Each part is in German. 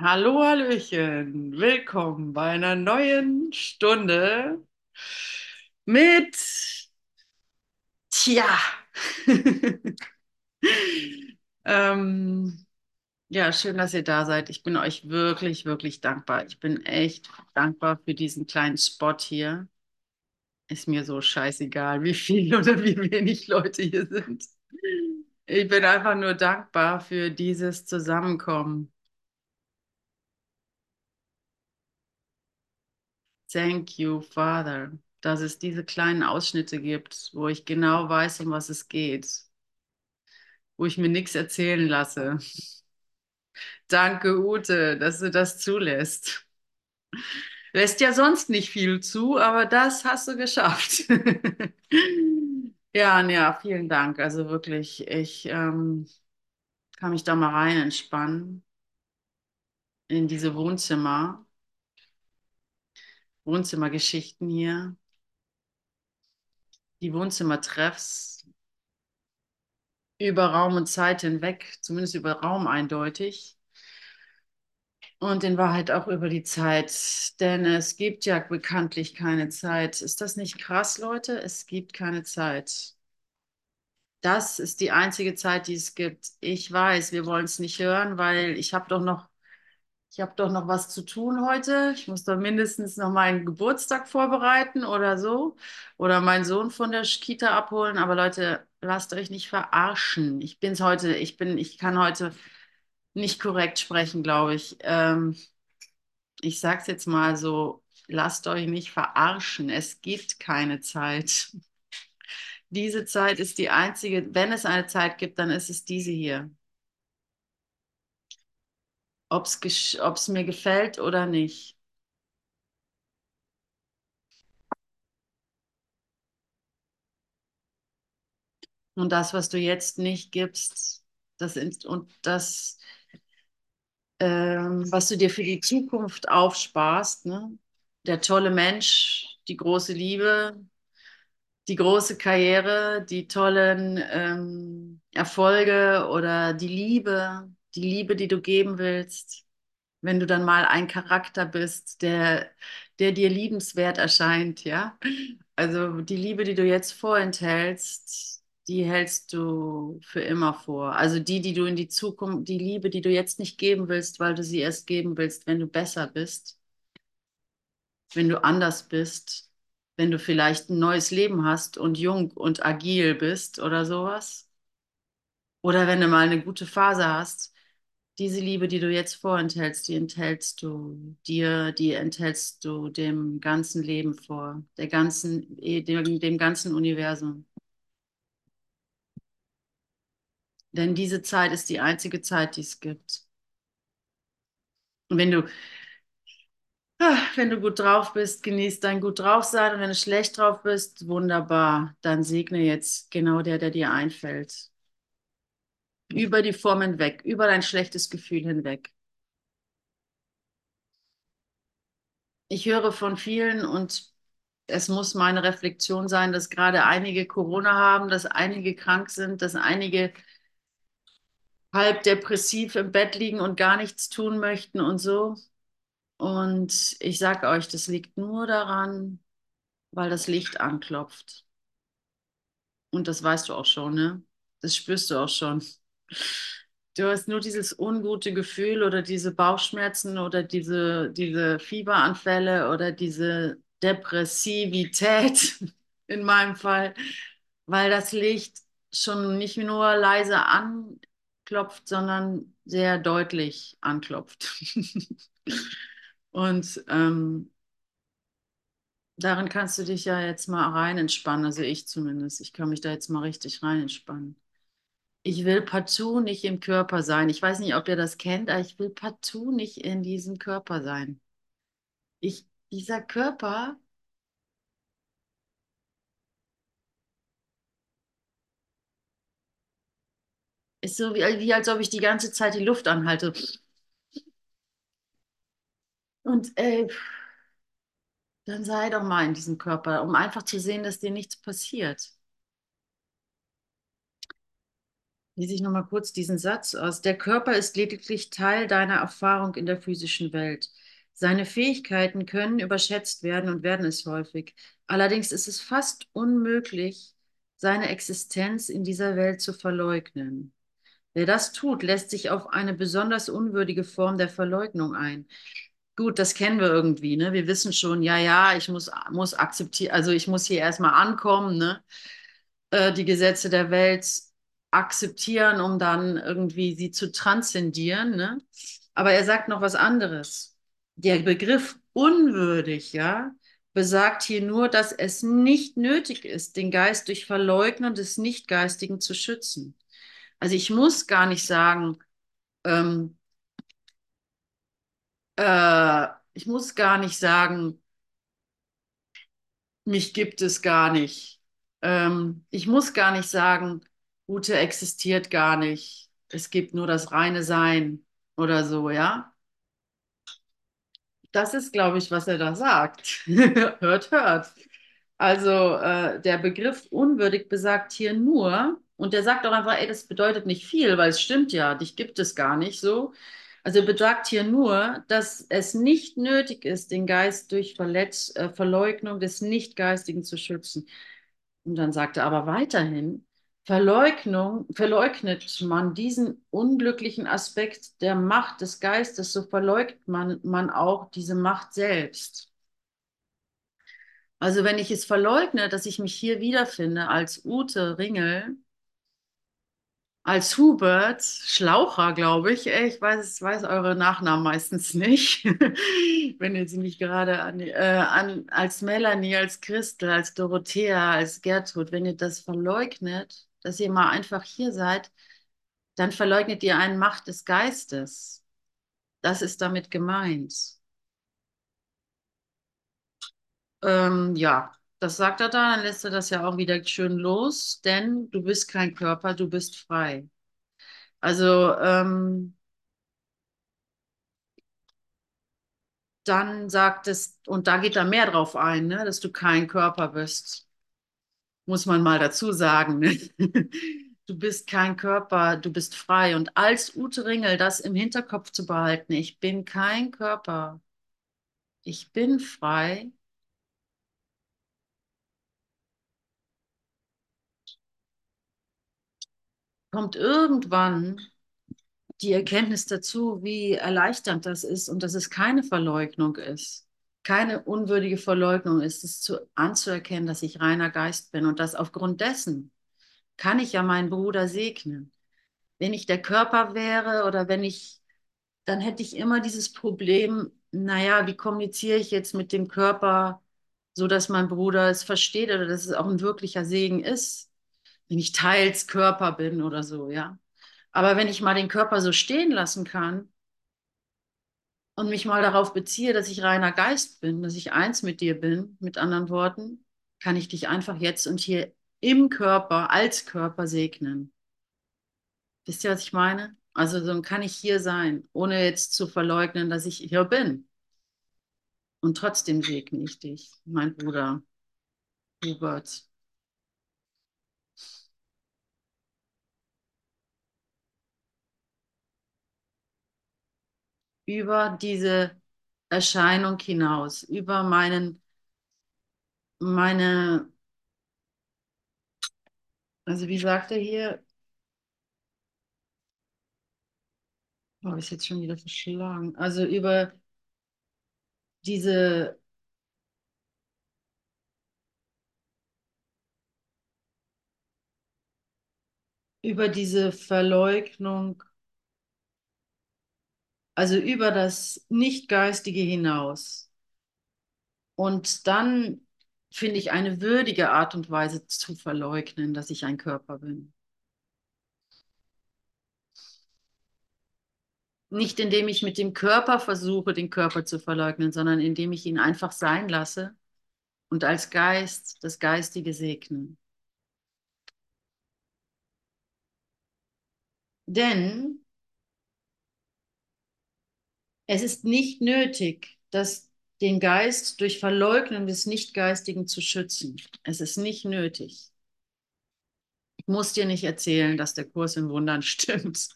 Hallo, Hallöchen, willkommen bei einer neuen Stunde mit, tja, ähm, ja, schön, dass ihr da seid. Ich bin euch wirklich, wirklich dankbar. Ich bin echt dankbar für diesen kleinen Spot hier. Ist mir so scheißegal, wie viel oder wie wenig Leute hier sind. Ich bin einfach nur dankbar für dieses Zusammenkommen. Thank you, Father, dass es diese kleinen Ausschnitte gibt, wo ich genau weiß, um was es geht, wo ich mir nichts erzählen lasse. Danke, Ute, dass du das zulässt. Lässt ja sonst nicht viel zu, aber das hast du geschafft. Ja, ja, vielen Dank. Also wirklich, ich ähm, kann mich da mal rein entspannen in diese Wohnzimmer, Wohnzimmergeschichten hier, die Wohnzimmertreffs über Raum und Zeit hinweg, zumindest über Raum eindeutig. Und in Wahrheit auch über die Zeit, denn es gibt ja bekanntlich keine Zeit. Ist das nicht krass, Leute? Es gibt keine Zeit. Das ist die einzige Zeit, die es gibt. Ich weiß, wir wollen es nicht hören, weil ich habe doch noch, ich habe doch noch was zu tun heute. Ich muss doch mindestens noch meinen Geburtstag vorbereiten oder so oder meinen Sohn von der Kita abholen. Aber Leute, lasst euch nicht verarschen. Ich bin's heute, ich bin, ich kann heute nicht korrekt sprechen, glaube ich. Ähm, ich sage es jetzt mal so, lasst euch nicht verarschen. Es gibt keine Zeit. Diese Zeit ist die einzige, wenn es eine Zeit gibt, dann ist es diese hier. Ob es mir gefällt oder nicht. Und das, was du jetzt nicht gibst, das und das, ähm, was du dir für die Zukunft aufsparst, ne? Der tolle Mensch, die große Liebe, die große Karriere, die tollen ähm, Erfolge oder die Liebe, die Liebe, die du geben willst, wenn du dann mal ein Charakter bist, der, der dir liebenswert erscheint, ja. Also die Liebe, die du jetzt vorenthältst, die hältst du für immer vor. Also die, die du in die Zukunft, die Liebe, die du jetzt nicht geben willst, weil du sie erst geben willst, wenn du besser bist, wenn du anders bist, wenn du vielleicht ein neues Leben hast und jung und agil bist oder sowas. Oder wenn du mal eine gute Phase hast. Diese Liebe, die du jetzt vorenthältst, die enthältst du dir, die enthältst du dem ganzen Leben vor, der ganzen, dem, dem ganzen Universum. Denn diese Zeit ist die einzige Zeit, die es gibt. Und wenn du, ah, wenn du gut drauf bist, genieß dein gut drauf sein. Und wenn du schlecht drauf bist, wunderbar. Dann segne jetzt genau der, der dir einfällt. Über die Form hinweg, über dein schlechtes Gefühl hinweg. Ich höre von vielen und es muss meine Reflexion sein, dass gerade einige Corona haben, dass einige krank sind, dass einige halb depressiv im Bett liegen und gar nichts tun möchten und so. Und ich sage euch, das liegt nur daran, weil das Licht anklopft. Und das weißt du auch schon, ne? Das spürst du auch schon. Du hast nur dieses ungute Gefühl oder diese Bauchschmerzen oder diese, diese Fieberanfälle oder diese Depressivität in meinem Fall, weil das Licht schon nicht nur leise anklopft, sondern sehr deutlich anklopft. Und ähm, darin kannst du dich ja jetzt mal rein entspannen, also ich zumindest. Ich kann mich da jetzt mal richtig rein entspannen. Ich will partout nicht im Körper sein. Ich weiß nicht, ob ihr das kennt, aber ich will partout nicht in diesem Körper sein. Ich, dieser Körper ist so wie, wie als ob ich die ganze Zeit die Luft anhalte. Und ey, dann sei doch mal in diesem Körper, um einfach zu sehen, dass dir nichts passiert. Lese ich nochmal kurz diesen Satz aus. Der Körper ist lediglich Teil deiner Erfahrung in der physischen Welt. Seine Fähigkeiten können überschätzt werden und werden es häufig. Allerdings ist es fast unmöglich, seine Existenz in dieser Welt zu verleugnen. Wer das tut, lässt sich auf eine besonders unwürdige Form der Verleugnung ein. Gut, das kennen wir irgendwie, ne? Wir wissen schon, ja, ja, ich muss, muss akzeptieren, also ich muss hier erstmal ankommen, ne? Äh, die Gesetze der Welt akzeptieren, um dann irgendwie sie zu transzendieren, ne? Aber er sagt noch was anderes. Der Begriff unwürdig, ja, besagt hier nur, dass es nicht nötig ist, den Geist durch Verleugnen des Nichtgeistigen zu schützen. Also ich muss gar nicht sagen, ähm, äh, ich muss gar nicht sagen, mich gibt es gar nicht. Ähm, ich muss gar nicht sagen, Gute existiert gar nicht. Es gibt nur das reine Sein oder so, ja? Das ist, glaube ich, was er da sagt. hört, hört. Also äh, der Begriff unwürdig besagt hier nur, und der sagt auch einfach, ey, das bedeutet nicht viel, weil es stimmt ja, dich gibt es gar nicht so. Also besagt hier nur, dass es nicht nötig ist, den Geist durch Verletz äh, Verleugnung des Nichtgeistigen zu schützen. Und dann sagt er aber weiterhin, Verleugnung, verleugnet man diesen unglücklichen Aspekt der Macht des Geistes, so verleugnet man, man auch diese Macht selbst. Also wenn ich es verleugne, dass ich mich hier wiederfinde als Ute Ringel, als Hubert Schlaucher, glaube ich. Ich weiß, weiß eure Nachnamen meistens nicht. Wenn ihr sie nicht gerade an, äh, an, als Melanie, als Christel, als Dorothea, als Gertrud, wenn ihr das verleugnet, dass ihr mal einfach hier seid, dann verleugnet ihr eine Macht des Geistes. Das ist damit gemeint. Ähm, ja, das sagt er da, dann lässt er das ja auch wieder schön los, denn du bist kein Körper, du bist frei. Also ähm, dann sagt es, und da geht er mehr drauf ein, ne, dass du kein Körper bist. Muss man mal dazu sagen. Ne? Du bist kein Körper, du bist frei. Und als Ute Ringel das im Hinterkopf zu behalten, ich bin kein Körper, ich bin frei, kommt irgendwann die Erkenntnis dazu, wie erleichternd das ist und dass es keine Verleugnung ist, keine unwürdige Verleugnung ist, es zu, anzuerkennen, dass ich reiner Geist bin und dass aufgrund dessen kann ich ja meinen Bruder segnen. Wenn ich der Körper wäre oder wenn ich, dann hätte ich immer dieses Problem, naja, wie kommuniziere ich jetzt mit dem Körper, so dass mein Bruder es versteht oder dass es auch ein wirklicher Segen ist, wenn ich teils Körper bin oder so, ja. Aber wenn ich mal den Körper so stehen lassen kann und mich mal darauf beziehe, dass ich reiner Geist bin, dass ich eins mit dir bin, mit anderen Worten, kann ich dich einfach jetzt und hier im Körper, als Körper segnen. Wisst ihr, was ich meine? Also dann kann ich hier sein, ohne jetzt zu verleugnen, dass ich hier bin. Und trotzdem segne ich dich, mein Bruder Hubert. Über diese Erscheinung hinaus, über meinen, meine, also wie sagt er hier, Oh, ist jetzt schon wieder verschlagen. Also über diese über diese Verleugnung, also über das Nicht-Geistige hinaus. Und dann finde ich eine würdige Art und Weise zu verleugnen, dass ich ein Körper bin. Nicht indem ich mit dem Körper versuche, den Körper zu verleugnen, sondern indem ich ihn einfach sein lasse und als Geist das Geistige segne. Denn es ist nicht nötig, dass den Geist durch Verleugnen des Nichtgeistigen zu schützen. Es ist nicht nötig. muss dir nicht erzählen, dass der Kurs in Wundern stimmt.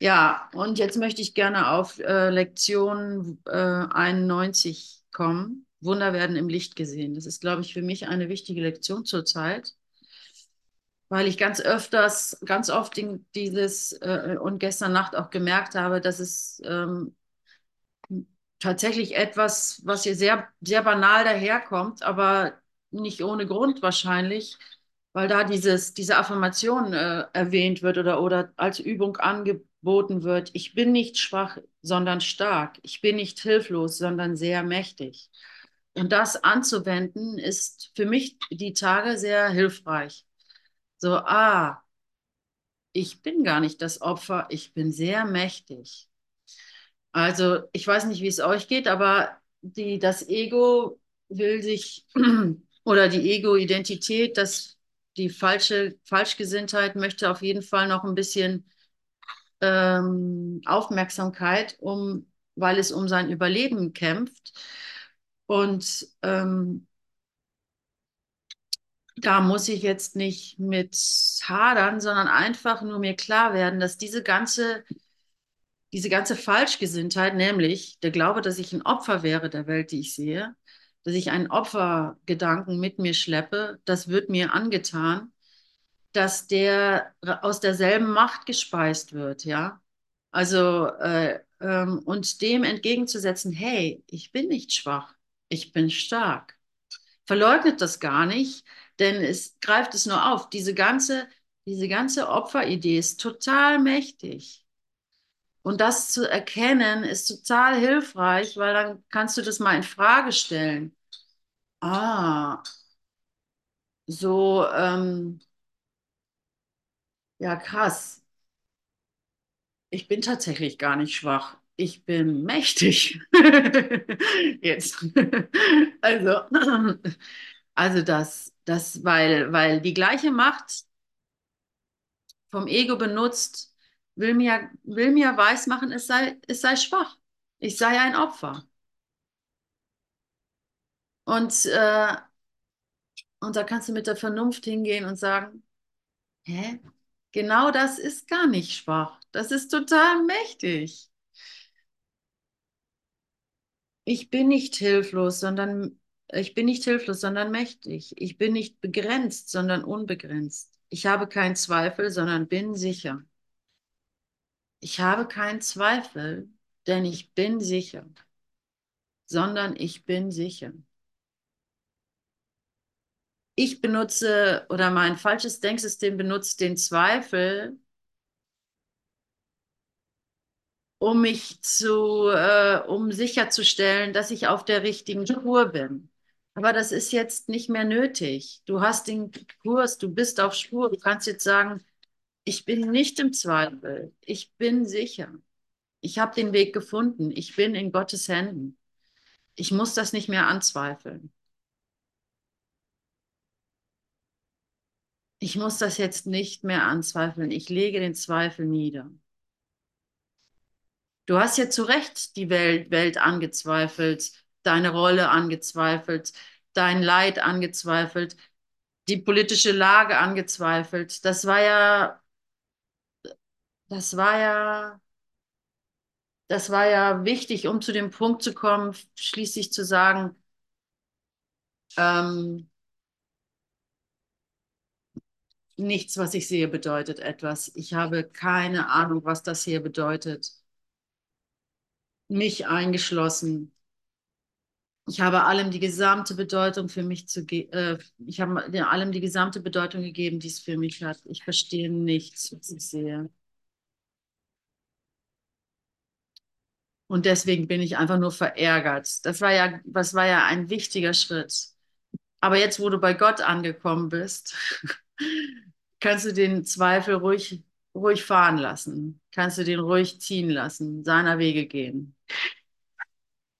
ja, und jetzt möchte ich gerne auf äh, Lektion äh, 91 kommen. Wunder werden im Licht gesehen. Das ist, glaube ich, für mich eine wichtige Lektion zurzeit, weil ich ganz öfters, ganz oft dieses äh, und gestern Nacht auch gemerkt habe, dass es ähm, tatsächlich etwas, was hier sehr, sehr banal daherkommt, aber nicht ohne Grund wahrscheinlich, weil da dieses, diese Affirmation äh, erwähnt wird oder, oder als Übung angeboten wird. Ich bin nicht schwach, sondern stark. Ich bin nicht hilflos, sondern sehr mächtig. Und das anzuwenden ist für mich die Tage sehr hilfreich. So, ah, ich bin gar nicht das Opfer, ich bin sehr mächtig. Also, ich weiß nicht, wie es euch geht, aber die, das Ego will sich oder die Ego-Identität, das die falsche Falschgesinntheit möchte auf jeden Fall noch ein bisschen ähm, Aufmerksamkeit, um, weil es um sein Überleben kämpft. Und ähm, da muss ich jetzt nicht mit hadern, sondern einfach nur mir klar werden, dass diese ganze, diese ganze Falschgesinntheit, nämlich der Glaube, dass ich ein Opfer wäre der Welt, die ich sehe, dass ich einen Opfergedanken mit mir schleppe, das wird mir angetan, dass der aus derselben Macht gespeist wird, ja. Also, äh, ähm, und dem entgegenzusetzen, hey, ich bin nicht schwach, ich bin stark. Verleugnet das gar nicht, denn es greift es nur auf. Diese ganze, diese ganze Opferidee ist total mächtig. Und das zu erkennen ist total hilfreich, weil dann kannst du das mal in Frage stellen. Ah, so, ähm, ja, krass. Ich bin tatsächlich gar nicht schwach. Ich bin mächtig. Jetzt. Also, also das, das, weil, weil die gleiche Macht vom Ego benutzt, will mir, will mir weismachen, es sei, es sei schwach. Ich sei ein Opfer. Und, äh, und da kannst du mit der Vernunft hingehen und sagen, hä? Genau das ist gar nicht schwach. Das ist total mächtig. Ich bin nicht hilflos, sondern ich bin nicht hilflos, sondern mächtig. Ich bin nicht begrenzt, sondern unbegrenzt. Ich habe keinen Zweifel, sondern bin sicher. Ich habe keinen Zweifel, denn ich bin sicher, sondern ich bin sicher. Ich benutze oder mein falsches Denksystem benutzt den Zweifel, um mich zu, äh, um sicherzustellen, dass ich auf der richtigen Spur bin. Aber das ist jetzt nicht mehr nötig. Du hast den Kurs, du bist auf Spur. Du kannst jetzt sagen, ich bin nicht im Zweifel. Ich bin sicher. Ich habe den Weg gefunden. Ich bin in Gottes Händen. Ich muss das nicht mehr anzweifeln. Ich muss das jetzt nicht mehr anzweifeln. Ich lege den Zweifel nieder. Du hast ja zu Recht die Welt, Welt angezweifelt, deine Rolle angezweifelt, dein Leid angezweifelt, die politische Lage angezweifelt. Das war ja, das war ja, das war ja wichtig, um zu dem Punkt zu kommen, schließlich zu sagen, ähm, nichts, was ich sehe, bedeutet etwas. Ich habe keine Ahnung, was das hier bedeutet mich eingeschlossen. Ich habe allem die gesamte Bedeutung für mich zu. Äh, ich habe allem die gesamte Bedeutung gegeben, die es für mich hat. Ich verstehe nichts, was ich sehe. Und deswegen bin ich einfach nur verärgert. Das war ja, das war ja ein wichtiger Schritt. Aber jetzt, wo du bei Gott angekommen bist, kannst du den Zweifel ruhig, ruhig fahren lassen. Kannst du den ruhig ziehen lassen, seiner Wege gehen.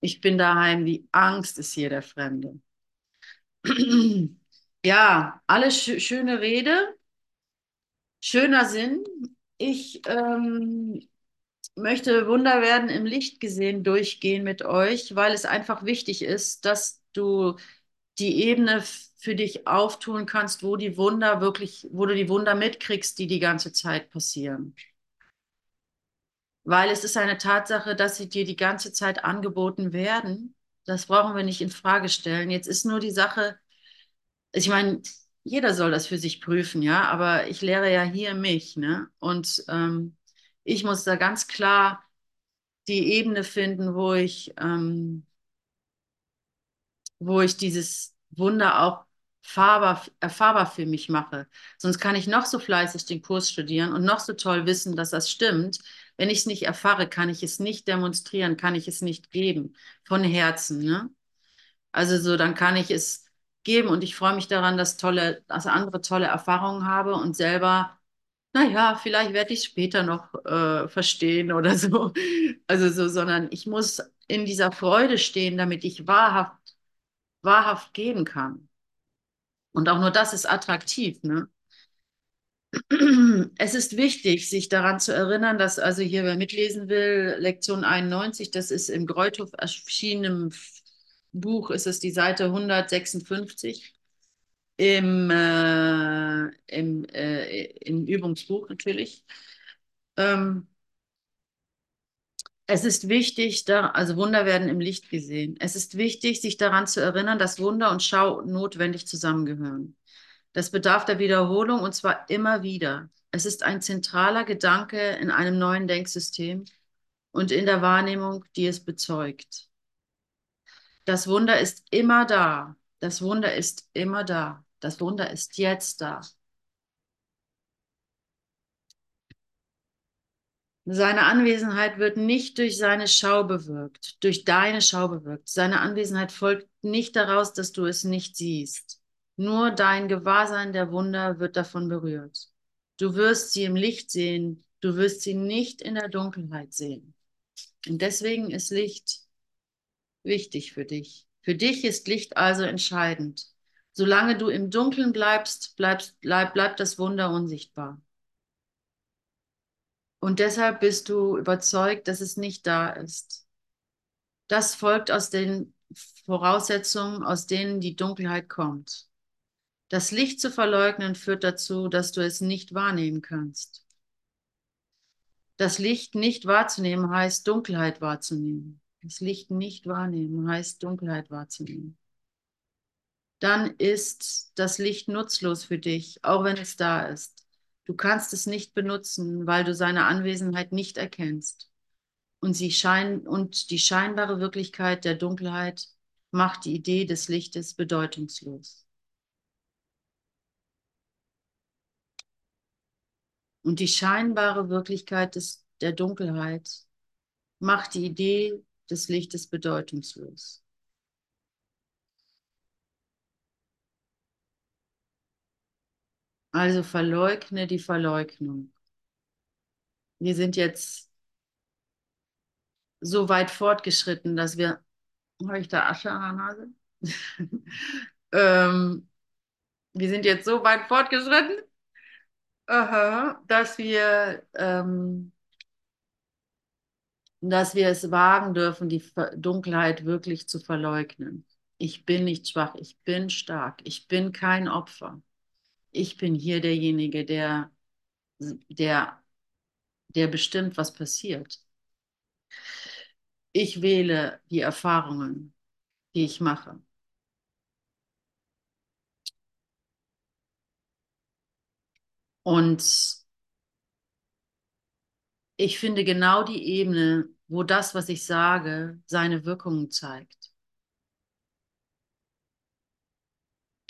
Ich bin daheim, die Angst ist hier der Fremde. ja, alles sch schöne Rede, schöner Sinn. Ich ähm, möchte Wunder werden im Licht gesehen durchgehen mit euch, weil es einfach wichtig ist, dass du die Ebene für dich auftun kannst, wo die Wunder wirklich, wo du die Wunder mitkriegst, die die ganze Zeit passieren. Weil es ist eine Tatsache, dass sie dir die ganze Zeit angeboten werden. Das brauchen wir nicht in Frage stellen. Jetzt ist nur die Sache, ich meine, jeder soll das für sich prüfen, ja, aber ich lehre ja hier mich, ne? Und ähm, ich muss da ganz klar die Ebene finden, wo ich, ähm, wo ich dieses Wunder auch fahrbar, erfahrbar für mich mache. Sonst kann ich noch so fleißig den Kurs studieren und noch so toll wissen, dass das stimmt. Wenn ich es nicht erfahre, kann ich es nicht demonstrieren, kann ich es nicht geben von Herzen. Ne? Also so, dann kann ich es geben und ich freue mich daran, dass tolle, dass andere tolle Erfahrungen habe und selber, naja, vielleicht werde ich es später noch äh, verstehen oder so. Also so, sondern ich muss in dieser Freude stehen, damit ich wahrhaft, wahrhaft geben kann. Und auch nur das ist attraktiv, ne? Es ist wichtig, sich daran zu erinnern, dass also hier, wer mitlesen will, Lektion 91, das ist im Greuthof erschienenen Buch, ist es die Seite 156 im, äh, im, äh, im Übungsbuch natürlich. Ähm, es ist wichtig, da, also Wunder werden im Licht gesehen. Es ist wichtig, sich daran zu erinnern, dass Wunder und Schau notwendig zusammengehören. Das bedarf der Wiederholung und zwar immer wieder. Es ist ein zentraler Gedanke in einem neuen Denksystem und in der Wahrnehmung, die es bezeugt. Das Wunder ist immer da. Das Wunder ist immer da. Das Wunder ist jetzt da. Seine Anwesenheit wird nicht durch seine Schau bewirkt, durch deine Schau bewirkt. Seine Anwesenheit folgt nicht daraus, dass du es nicht siehst. Nur dein Gewahrsein der Wunder wird davon berührt. Du wirst sie im Licht sehen, du wirst sie nicht in der Dunkelheit sehen. Und deswegen ist Licht wichtig für dich. Für dich ist Licht also entscheidend. Solange du im Dunkeln bleibst, bleibst bleib, bleibt das Wunder unsichtbar. Und deshalb bist du überzeugt, dass es nicht da ist. Das folgt aus den Voraussetzungen, aus denen die Dunkelheit kommt. Das Licht zu verleugnen führt dazu, dass du es nicht wahrnehmen kannst. Das Licht nicht wahrzunehmen heißt Dunkelheit wahrzunehmen. Das Licht nicht wahrnehmen heißt Dunkelheit wahrzunehmen. Dann ist das Licht nutzlos für dich, auch wenn es da ist. Du kannst es nicht benutzen, weil du seine Anwesenheit nicht erkennst. Und, sie schein und die scheinbare Wirklichkeit der Dunkelheit macht die Idee des Lichtes bedeutungslos. Und die scheinbare Wirklichkeit des, der Dunkelheit macht die Idee des Lichtes bedeutungslos. Also verleugne die Verleugnung. Wir sind jetzt so weit fortgeschritten, dass wir. Habe ich da Asche an der Nase? ähm, wir sind jetzt so weit fortgeschritten, aha, dass wir, ähm, dass wir es wagen dürfen, die Dunkelheit wirklich zu verleugnen. Ich bin nicht schwach, ich bin stark, ich bin kein Opfer ich bin hier derjenige, der, der, der bestimmt, was passiert. Ich wähle die Erfahrungen, die ich mache. Und ich finde genau die Ebene, wo das, was ich sage, seine Wirkungen zeigt.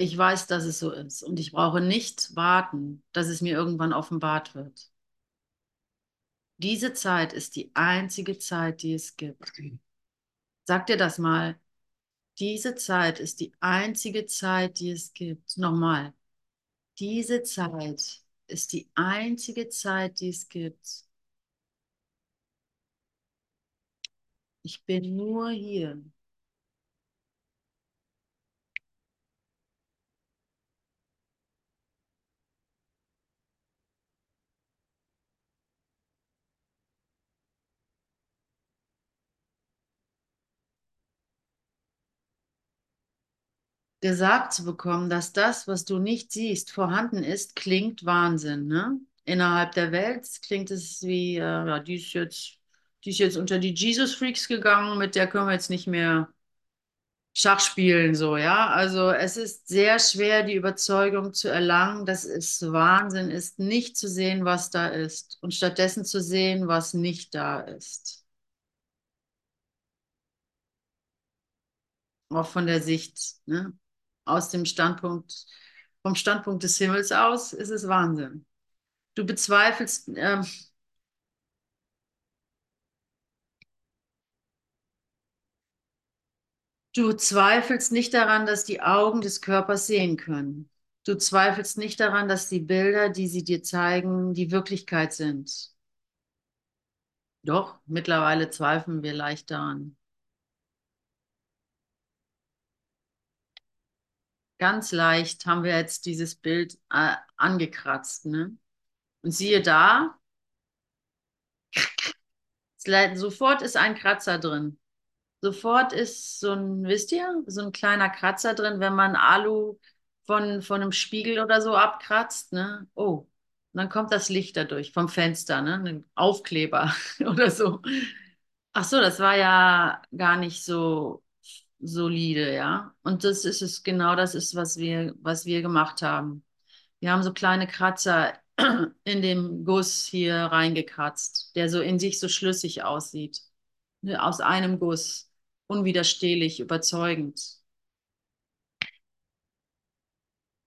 ich weiß, dass es so ist und ich brauche nicht warten, dass es mir irgendwann offenbart wird. Diese Zeit ist die einzige Zeit, die es gibt. Sag dir das mal. Diese Zeit ist die einzige Zeit, die es gibt. Nochmal. Diese Zeit ist die einzige Zeit, die es gibt. Ich bin nur hier. Gesagt zu bekommen, dass das, was du nicht siehst, vorhanden ist, klingt Wahnsinn, ne? Innerhalb der Welt klingt es wie, äh, ja, die ist jetzt, die ist jetzt unter die Jesus Freaks gegangen, mit der können wir jetzt nicht mehr Schach spielen, so, ja. Also es ist sehr schwer, die Überzeugung zu erlangen, dass es Wahnsinn ist, nicht zu sehen, was da ist und stattdessen zu sehen, was nicht da ist. Auch von der Sicht, ne? Aus dem Standpunkt, vom Standpunkt des Himmels aus ist es Wahnsinn. Du bezweifelst, ähm, du zweifelst nicht daran, dass die Augen des Körpers sehen können. Du zweifelst nicht daran, dass die Bilder, die sie dir zeigen, die Wirklichkeit sind. Doch, mittlerweile zweifeln wir leicht daran. Ganz leicht haben wir jetzt dieses Bild äh, angekratzt, ne? Und siehe da, sofort ist ein Kratzer drin. Sofort ist so ein, wisst ihr, so ein kleiner Kratzer drin, wenn man Alu von, von einem Spiegel oder so abkratzt, ne? Oh, und dann kommt das Licht dadurch vom Fenster, ne? Ein Aufkleber oder so. Ach so, das war ja gar nicht so solide, ja. Und das ist es, genau das ist, was wir, was wir gemacht haben. Wir haben so kleine Kratzer in dem Guss hier reingekratzt, der so in sich so schlüssig aussieht. Ne, Aus einem Guss. Unwiderstehlich, überzeugend.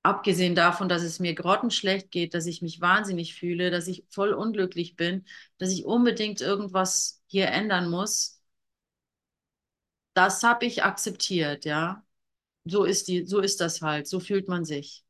Abgesehen davon, dass es mir grottenschlecht geht, dass ich mich wahnsinnig fühle, dass ich voll unglücklich bin, dass ich unbedingt irgendwas hier ändern muss, das habe ich akzeptiert, ja. So ist die, so ist das halt, so fühlt man sich.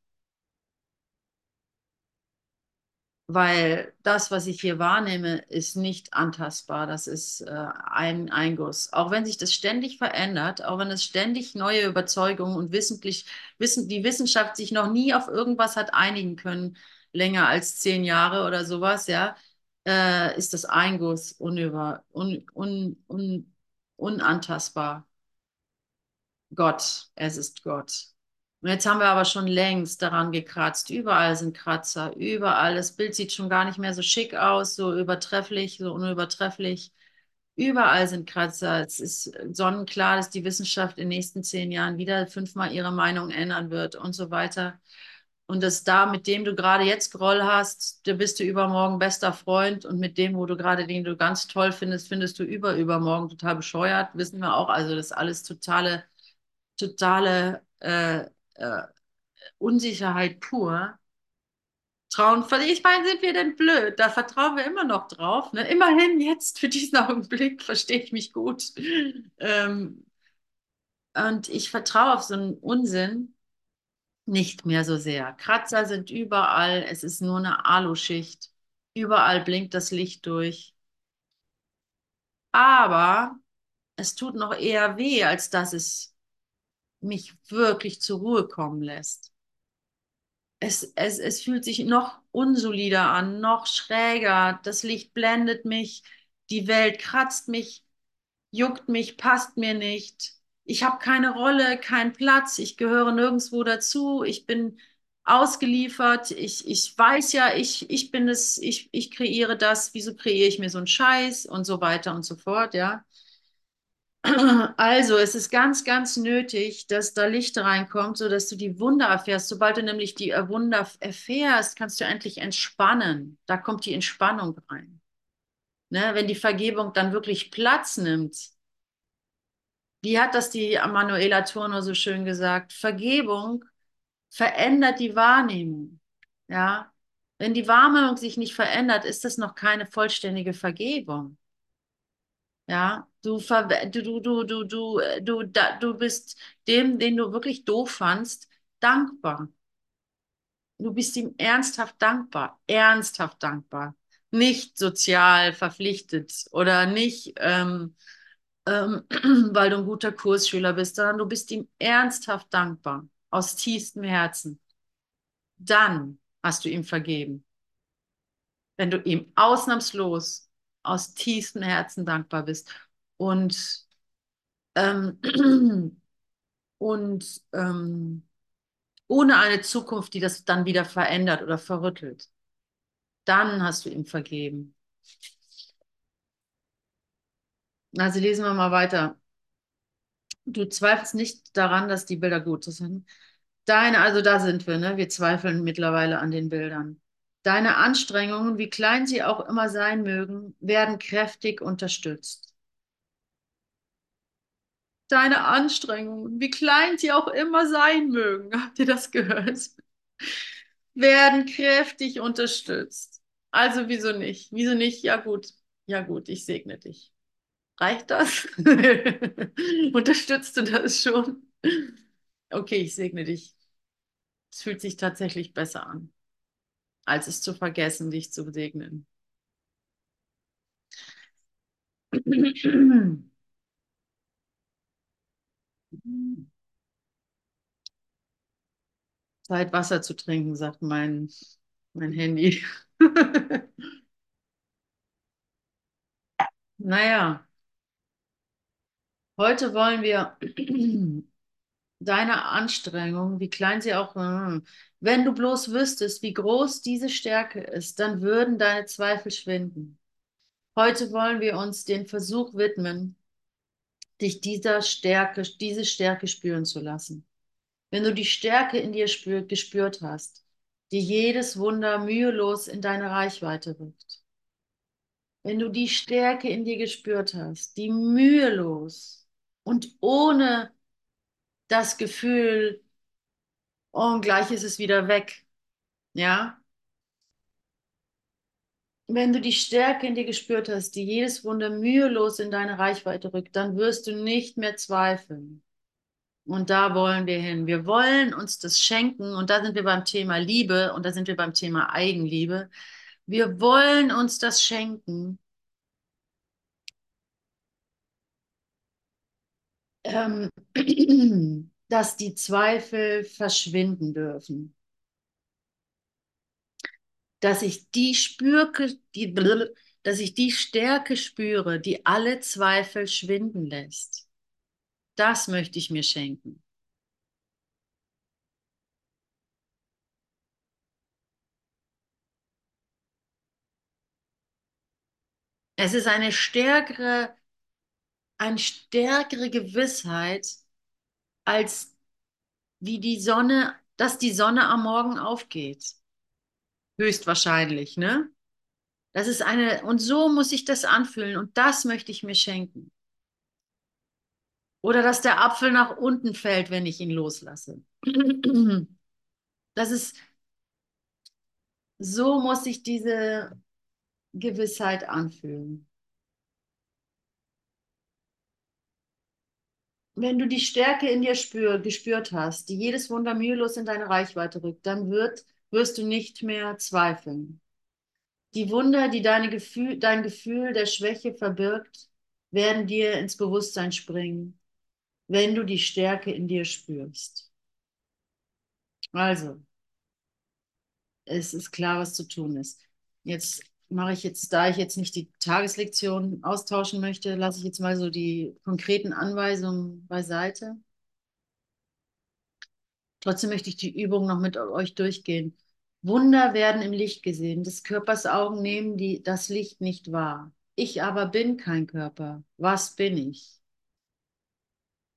weil das, was ich hier wahrnehme, ist nicht antastbar. Das ist äh, ein Einguss. Auch wenn sich das ständig verändert, auch wenn es ständig neue Überzeugungen und wissentlich, wissen, die Wissenschaft sich noch nie auf irgendwas hat einigen können, länger als zehn Jahre oder sowas, ja, äh, ist das Einguss unüber, un, un, un, unantastbar. Gott, es ist Gott. Und jetzt haben wir aber schon längst daran gekratzt. Überall sind Kratzer, überall. Das Bild sieht schon gar nicht mehr so schick aus, so übertrefflich, so unübertrefflich. Überall sind Kratzer. Es ist sonnenklar, dass die Wissenschaft in den nächsten zehn Jahren wieder fünfmal ihre Meinung ändern wird und so weiter. Und dass da, mit dem du gerade jetzt Groll hast, da bist du übermorgen bester Freund und mit dem, wo du gerade den du ganz toll findest, findest du über übermorgen total bescheuert, wissen wir auch. Also das ist alles totale, totale äh, äh, Unsicherheit pur. Trauen, ich meine, sind wir denn blöd? Da vertrauen wir immer noch drauf. Ne? Immerhin jetzt für diesen Augenblick verstehe ich mich gut. Ähm, und ich vertraue auf so einen Unsinn nicht mehr so sehr. Kratzer sind überall, es ist nur eine Aluschicht. Überall blinkt das Licht durch. Aber es tut noch eher weh, als dass es mich wirklich zur Ruhe kommen lässt. Es, es, es fühlt sich noch unsolider an, noch schräger. Das Licht blendet mich, die Welt kratzt mich, juckt mich, passt mir nicht. Ich habe keine Rolle, keinen Platz, ich gehöre nirgendwo dazu, ich bin ausgeliefert, ich, ich weiß ja, ich, ich bin es, ich, ich kreiere das, wieso kreiere ich mir so einen Scheiß und so weiter und so fort, ja. Also, es ist ganz, ganz nötig, dass da Licht reinkommt, sodass du die Wunder erfährst. Sobald du nämlich die Wunder erfährst, kannst du endlich entspannen. Da kommt die Entspannung rein. Ne? Wenn die Vergebung dann wirklich Platz nimmt. Wie hat das die Manuela Turno so schön gesagt? Vergebung verändert die Wahrnehmung. Ja? Wenn die Wahrnehmung sich nicht verändert, ist das noch keine vollständige Vergebung. Ja, du, du, du, du, du, du, da, du bist dem, den du wirklich doof fandst, dankbar. Du bist ihm ernsthaft dankbar, ernsthaft dankbar. Nicht sozial verpflichtet oder nicht, ähm, ähm, weil du ein guter Kursschüler bist, sondern du bist ihm ernsthaft dankbar, aus tiefstem Herzen. Dann hast du ihm vergeben. Wenn du ihm ausnahmslos aus tiefstem Herzen dankbar bist. Und, ähm, und ähm, ohne eine Zukunft, die das dann wieder verändert oder verrüttelt. Dann hast du ihm vergeben. Also lesen wir mal weiter. Du zweifelst nicht daran, dass die Bilder gut sind. Deine, also da sind wir, ne? Wir zweifeln mittlerweile an den Bildern. Deine Anstrengungen, wie klein sie auch immer sein mögen, werden kräftig unterstützt. Deine Anstrengungen, wie klein sie auch immer sein mögen, habt ihr das gehört? Werden kräftig unterstützt. Also wieso nicht? Wieso nicht? Ja gut, ja gut, ich segne dich. Reicht das? Unterstützt du das schon? Okay, ich segne dich. Es fühlt sich tatsächlich besser an, als es zu vergessen, dich zu segnen. Zeit, Wasser zu trinken, sagt mein, mein Handy. naja, heute wollen wir deine Anstrengung, wie klein sie auch, hm, wenn du bloß wüsstest, wie groß diese Stärke ist, dann würden deine Zweifel schwinden. Heute wollen wir uns den Versuch widmen, dich dieser Stärke, diese Stärke spüren zu lassen. Wenn du die Stärke in dir spür, gespürt hast, die jedes Wunder mühelos in deine Reichweite rückt. Wenn du die Stärke in dir gespürt hast, die mühelos und ohne das Gefühl, oh, und gleich ist es wieder weg, ja, wenn du die Stärke in dir gespürt hast, die jedes Wunder mühelos in deine Reichweite rückt, dann wirst du nicht mehr zweifeln. Und da wollen wir hin. Wir wollen uns das schenken. Und da sind wir beim Thema Liebe und da sind wir beim Thema Eigenliebe. Wir wollen uns das schenken. Ähm, dass die Zweifel verschwinden dürfen dass ich die spürke, die, dass ich die Stärke spüre, die alle Zweifel schwinden lässt. Das möchte ich mir schenken. Es ist eine stärkere, eine stärkere Gewissheit, als wie die Sonne, dass die Sonne am Morgen aufgeht. Höchstwahrscheinlich, ne? Das ist eine, und so muss ich das anfühlen und das möchte ich mir schenken. Oder dass der Apfel nach unten fällt, wenn ich ihn loslasse. Das ist, so muss ich diese Gewissheit anfühlen. Wenn du die Stärke in dir spür, gespürt hast, die jedes Wunder mühelos in deine Reichweite rückt, dann wird wirst du nicht mehr zweifeln. Die Wunder, die deine Gefühl, dein Gefühl der Schwäche verbirgt, werden dir ins Bewusstsein springen, wenn du die Stärke in dir spürst. Also, es ist klar, was zu tun ist. Jetzt mache ich jetzt, da ich jetzt nicht die Tageslektion austauschen möchte, lasse ich jetzt mal so die konkreten Anweisungen beiseite. Trotzdem möchte ich die Übung noch mit euch durchgehen. Wunder werden im Licht gesehen. Des Körpers Augen nehmen die, das Licht nicht wahr. Ich aber bin kein Körper. Was bin ich?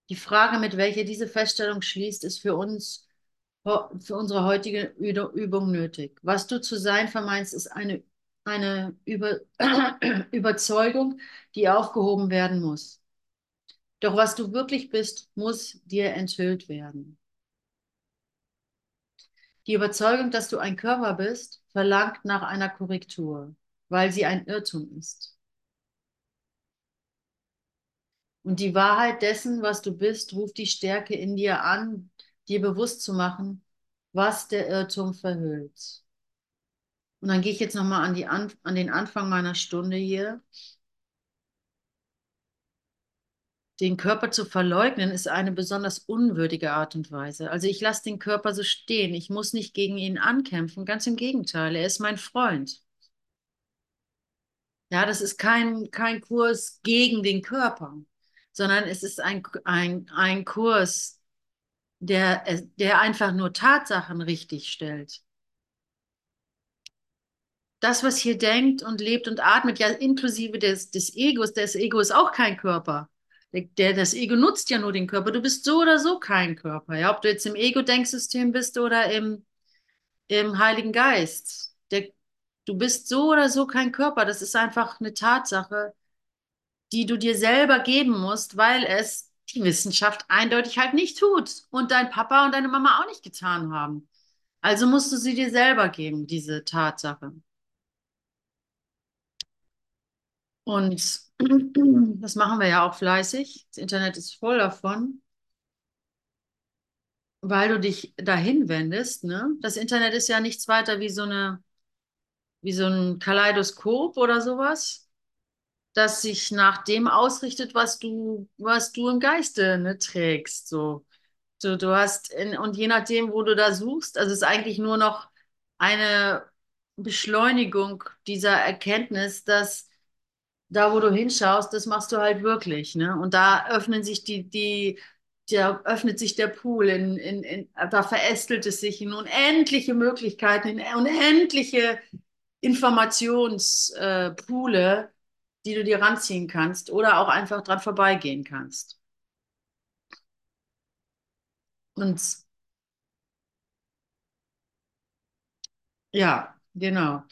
Die Frage, mit welcher diese Feststellung schließt, ist für uns, für unsere heutige Übung nötig. Was du zu sein vermeinst, ist eine, eine Über Überzeugung, die aufgehoben werden muss. Doch was du wirklich bist, muss dir enthüllt werden. Die Überzeugung, dass du ein Körper bist, verlangt nach einer Korrektur, weil sie ein Irrtum ist. Und die Wahrheit dessen, was du bist, ruft die Stärke in dir an, dir bewusst zu machen, was der Irrtum verhüllt. Und dann gehe ich jetzt nochmal an, an den Anfang meiner Stunde hier. Den Körper zu verleugnen ist eine besonders unwürdige Art und Weise. Also ich lasse den Körper so stehen. Ich muss nicht gegen ihn ankämpfen. Ganz im Gegenteil, er ist mein Freund. Ja, das ist kein, kein Kurs gegen den Körper, sondern es ist ein, ein, ein Kurs der, der einfach nur Tatsachen richtig stellt. Das, was hier denkt und lebt und atmet, ja inklusive des, des Egos, das Ego ist auch kein Körper. Der, das Ego nutzt ja nur den Körper. Du bist so oder so kein Körper. Ja? Ob du jetzt im Ego-Denksystem bist oder im, im Heiligen Geist. Der, du bist so oder so kein Körper. Das ist einfach eine Tatsache, die du dir selber geben musst, weil es die Wissenschaft eindeutig halt nicht tut und dein Papa und deine Mama auch nicht getan haben. Also musst du sie dir selber geben, diese Tatsache. Und das machen wir ja auch fleißig. Das Internet ist voll davon, weil du dich dahin wendest. Ne? Das Internet ist ja nichts weiter wie so eine, wie so ein Kaleidoskop oder sowas, das sich nach dem ausrichtet, was du, was du im Geiste ne, trägst. So. So, du hast in, und je nachdem, wo du da suchst, also es ist eigentlich nur noch eine Beschleunigung dieser Erkenntnis, dass da, wo du hinschaust, das machst du halt wirklich, ne? Und da öffnen sich die, die, da öffnet sich der Pool, in, in, in, da verästelt es sich in unendliche Möglichkeiten, in unendliche Informationspoole, die du dir ranziehen kannst oder auch einfach dran vorbeigehen kannst. Und ja, genau.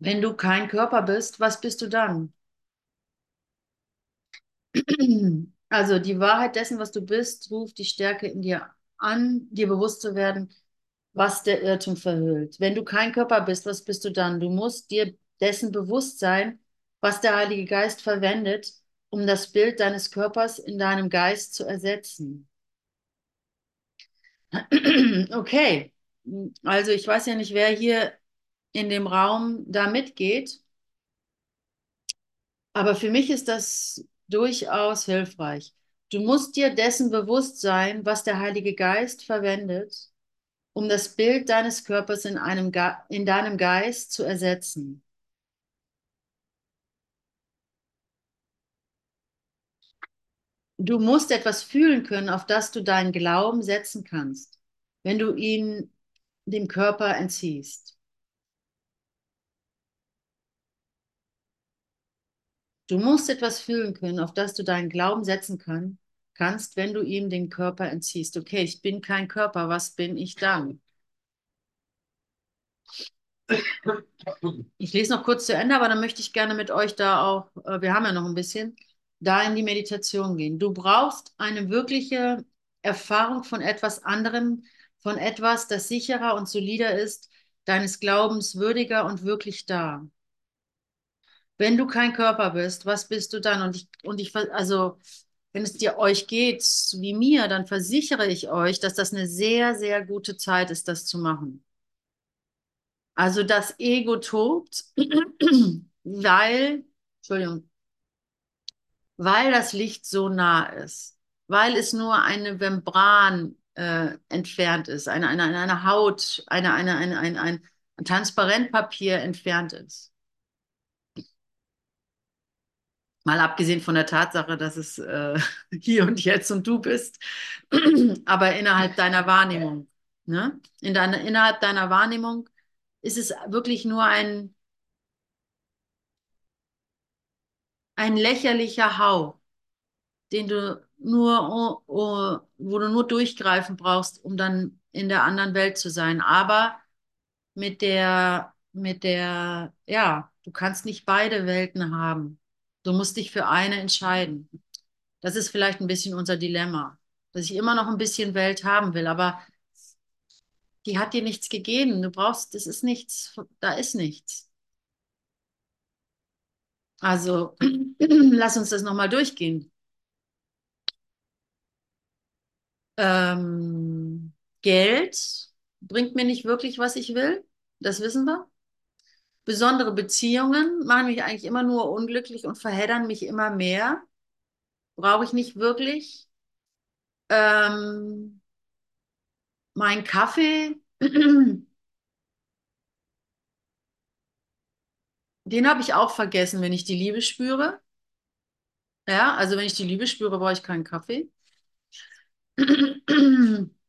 Wenn du kein Körper bist, was bist du dann? Also die Wahrheit dessen, was du bist, ruft die Stärke in dir an, dir bewusst zu werden, was der Irrtum verhüllt. Wenn du kein Körper bist, was bist du dann? Du musst dir dessen bewusst sein, was der Heilige Geist verwendet, um das Bild deines Körpers in deinem Geist zu ersetzen. Okay, also ich weiß ja nicht, wer hier in dem Raum da mitgeht, aber für mich ist das durchaus hilfreich. Du musst dir dessen bewusst sein, was der Heilige Geist verwendet, um das Bild deines Körpers in, einem in deinem Geist zu ersetzen. Du musst etwas fühlen können, auf das du deinen Glauben setzen kannst, wenn du ihn dem Körper entziehst. Du musst etwas fühlen können, auf das du deinen Glauben setzen kann, kannst, wenn du ihm den Körper entziehst. Okay, ich bin kein Körper, was bin ich dann? Ich lese noch kurz zu Ende, aber dann möchte ich gerne mit euch da auch, äh, wir haben ja noch ein bisschen, da in die Meditation gehen. Du brauchst eine wirkliche Erfahrung von etwas anderem, von etwas, das sicherer und solider ist, deines Glaubens würdiger und wirklich da. Wenn du kein Körper bist, was bist du dann? Und ich, und ich, also, wenn es dir euch geht wie mir, dann versichere ich euch, dass das eine sehr, sehr gute Zeit ist, das zu machen. Also das Ego tobt, weil, Entschuldigung, weil das Licht so nah ist, weil es nur eine Membran äh, entfernt ist, eine, eine, eine Haut, eine, eine, eine, ein, ein Transparentpapier entfernt ist. Mal abgesehen von der Tatsache, dass es äh, hier und jetzt und du bist, aber innerhalb deiner Wahrnehmung. Ne? In deiner, innerhalb deiner Wahrnehmung ist es wirklich nur ein, ein lächerlicher Hauch, den du nur, wo du nur durchgreifen brauchst, um dann in der anderen Welt zu sein. Aber mit der, mit der, ja, du kannst nicht beide Welten haben. Du musst dich für eine entscheiden. Das ist vielleicht ein bisschen unser Dilemma, dass ich immer noch ein bisschen Welt haben will, aber die hat dir nichts gegeben. Du brauchst, das ist nichts, da ist nichts. Also lass uns das nochmal durchgehen. Ähm, Geld bringt mir nicht wirklich, was ich will. Das wissen wir. Besondere Beziehungen machen mich eigentlich immer nur unglücklich und verheddern mich immer mehr. Brauche ich nicht wirklich. Ähm, mein Kaffee, den habe ich auch vergessen, wenn ich die Liebe spüre. Ja, also wenn ich die Liebe spüre, brauche ich keinen Kaffee.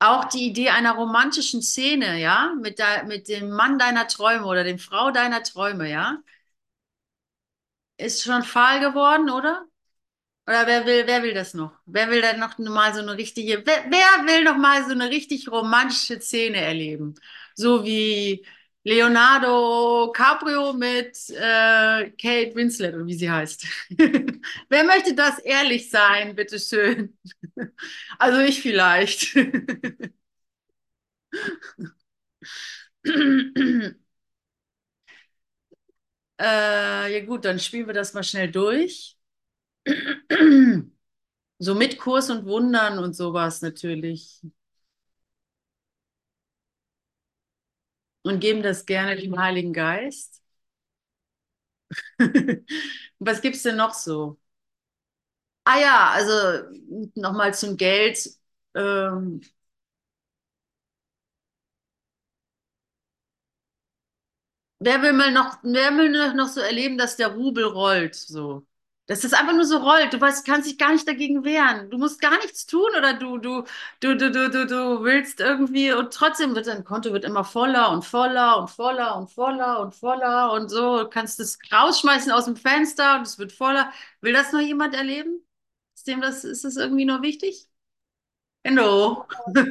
Auch die Idee einer romantischen Szene, ja, mit, de mit dem Mann deiner Träume oder dem Frau deiner Träume, ja, ist schon fahl geworden, oder? Oder wer will, wer will das noch? Wer will denn noch mal so eine richtige, wer, wer will noch mal so eine richtig romantische Szene erleben? So wie Leonardo Caprio mit äh, Kate Winslet oder wie sie heißt. Wer möchte das ehrlich sein, bitteschön? Also ich vielleicht. Äh, ja gut, dann spielen wir das mal schnell durch. So mit Kurs und Wundern und sowas natürlich. Und geben das gerne dem Heiligen Geist. Was gibt's denn noch so? Ah ja, also nochmal zum Geld. Ähm, wer will mal noch, wer will noch so erleben, dass der Rubel rollt, so? Dass das einfach nur so rollt. Du weißt, kannst dich gar nicht dagegen wehren. Du musst gar nichts tun oder du, du, du, du, du, du, du willst irgendwie und trotzdem wird dein Konto wird immer voller und voller und voller und voller und voller und so. Du kannst es rausschmeißen aus dem Fenster und es wird voller. Will das noch jemand erleben? Ist dem das, ist das irgendwie nur wichtig? Hello.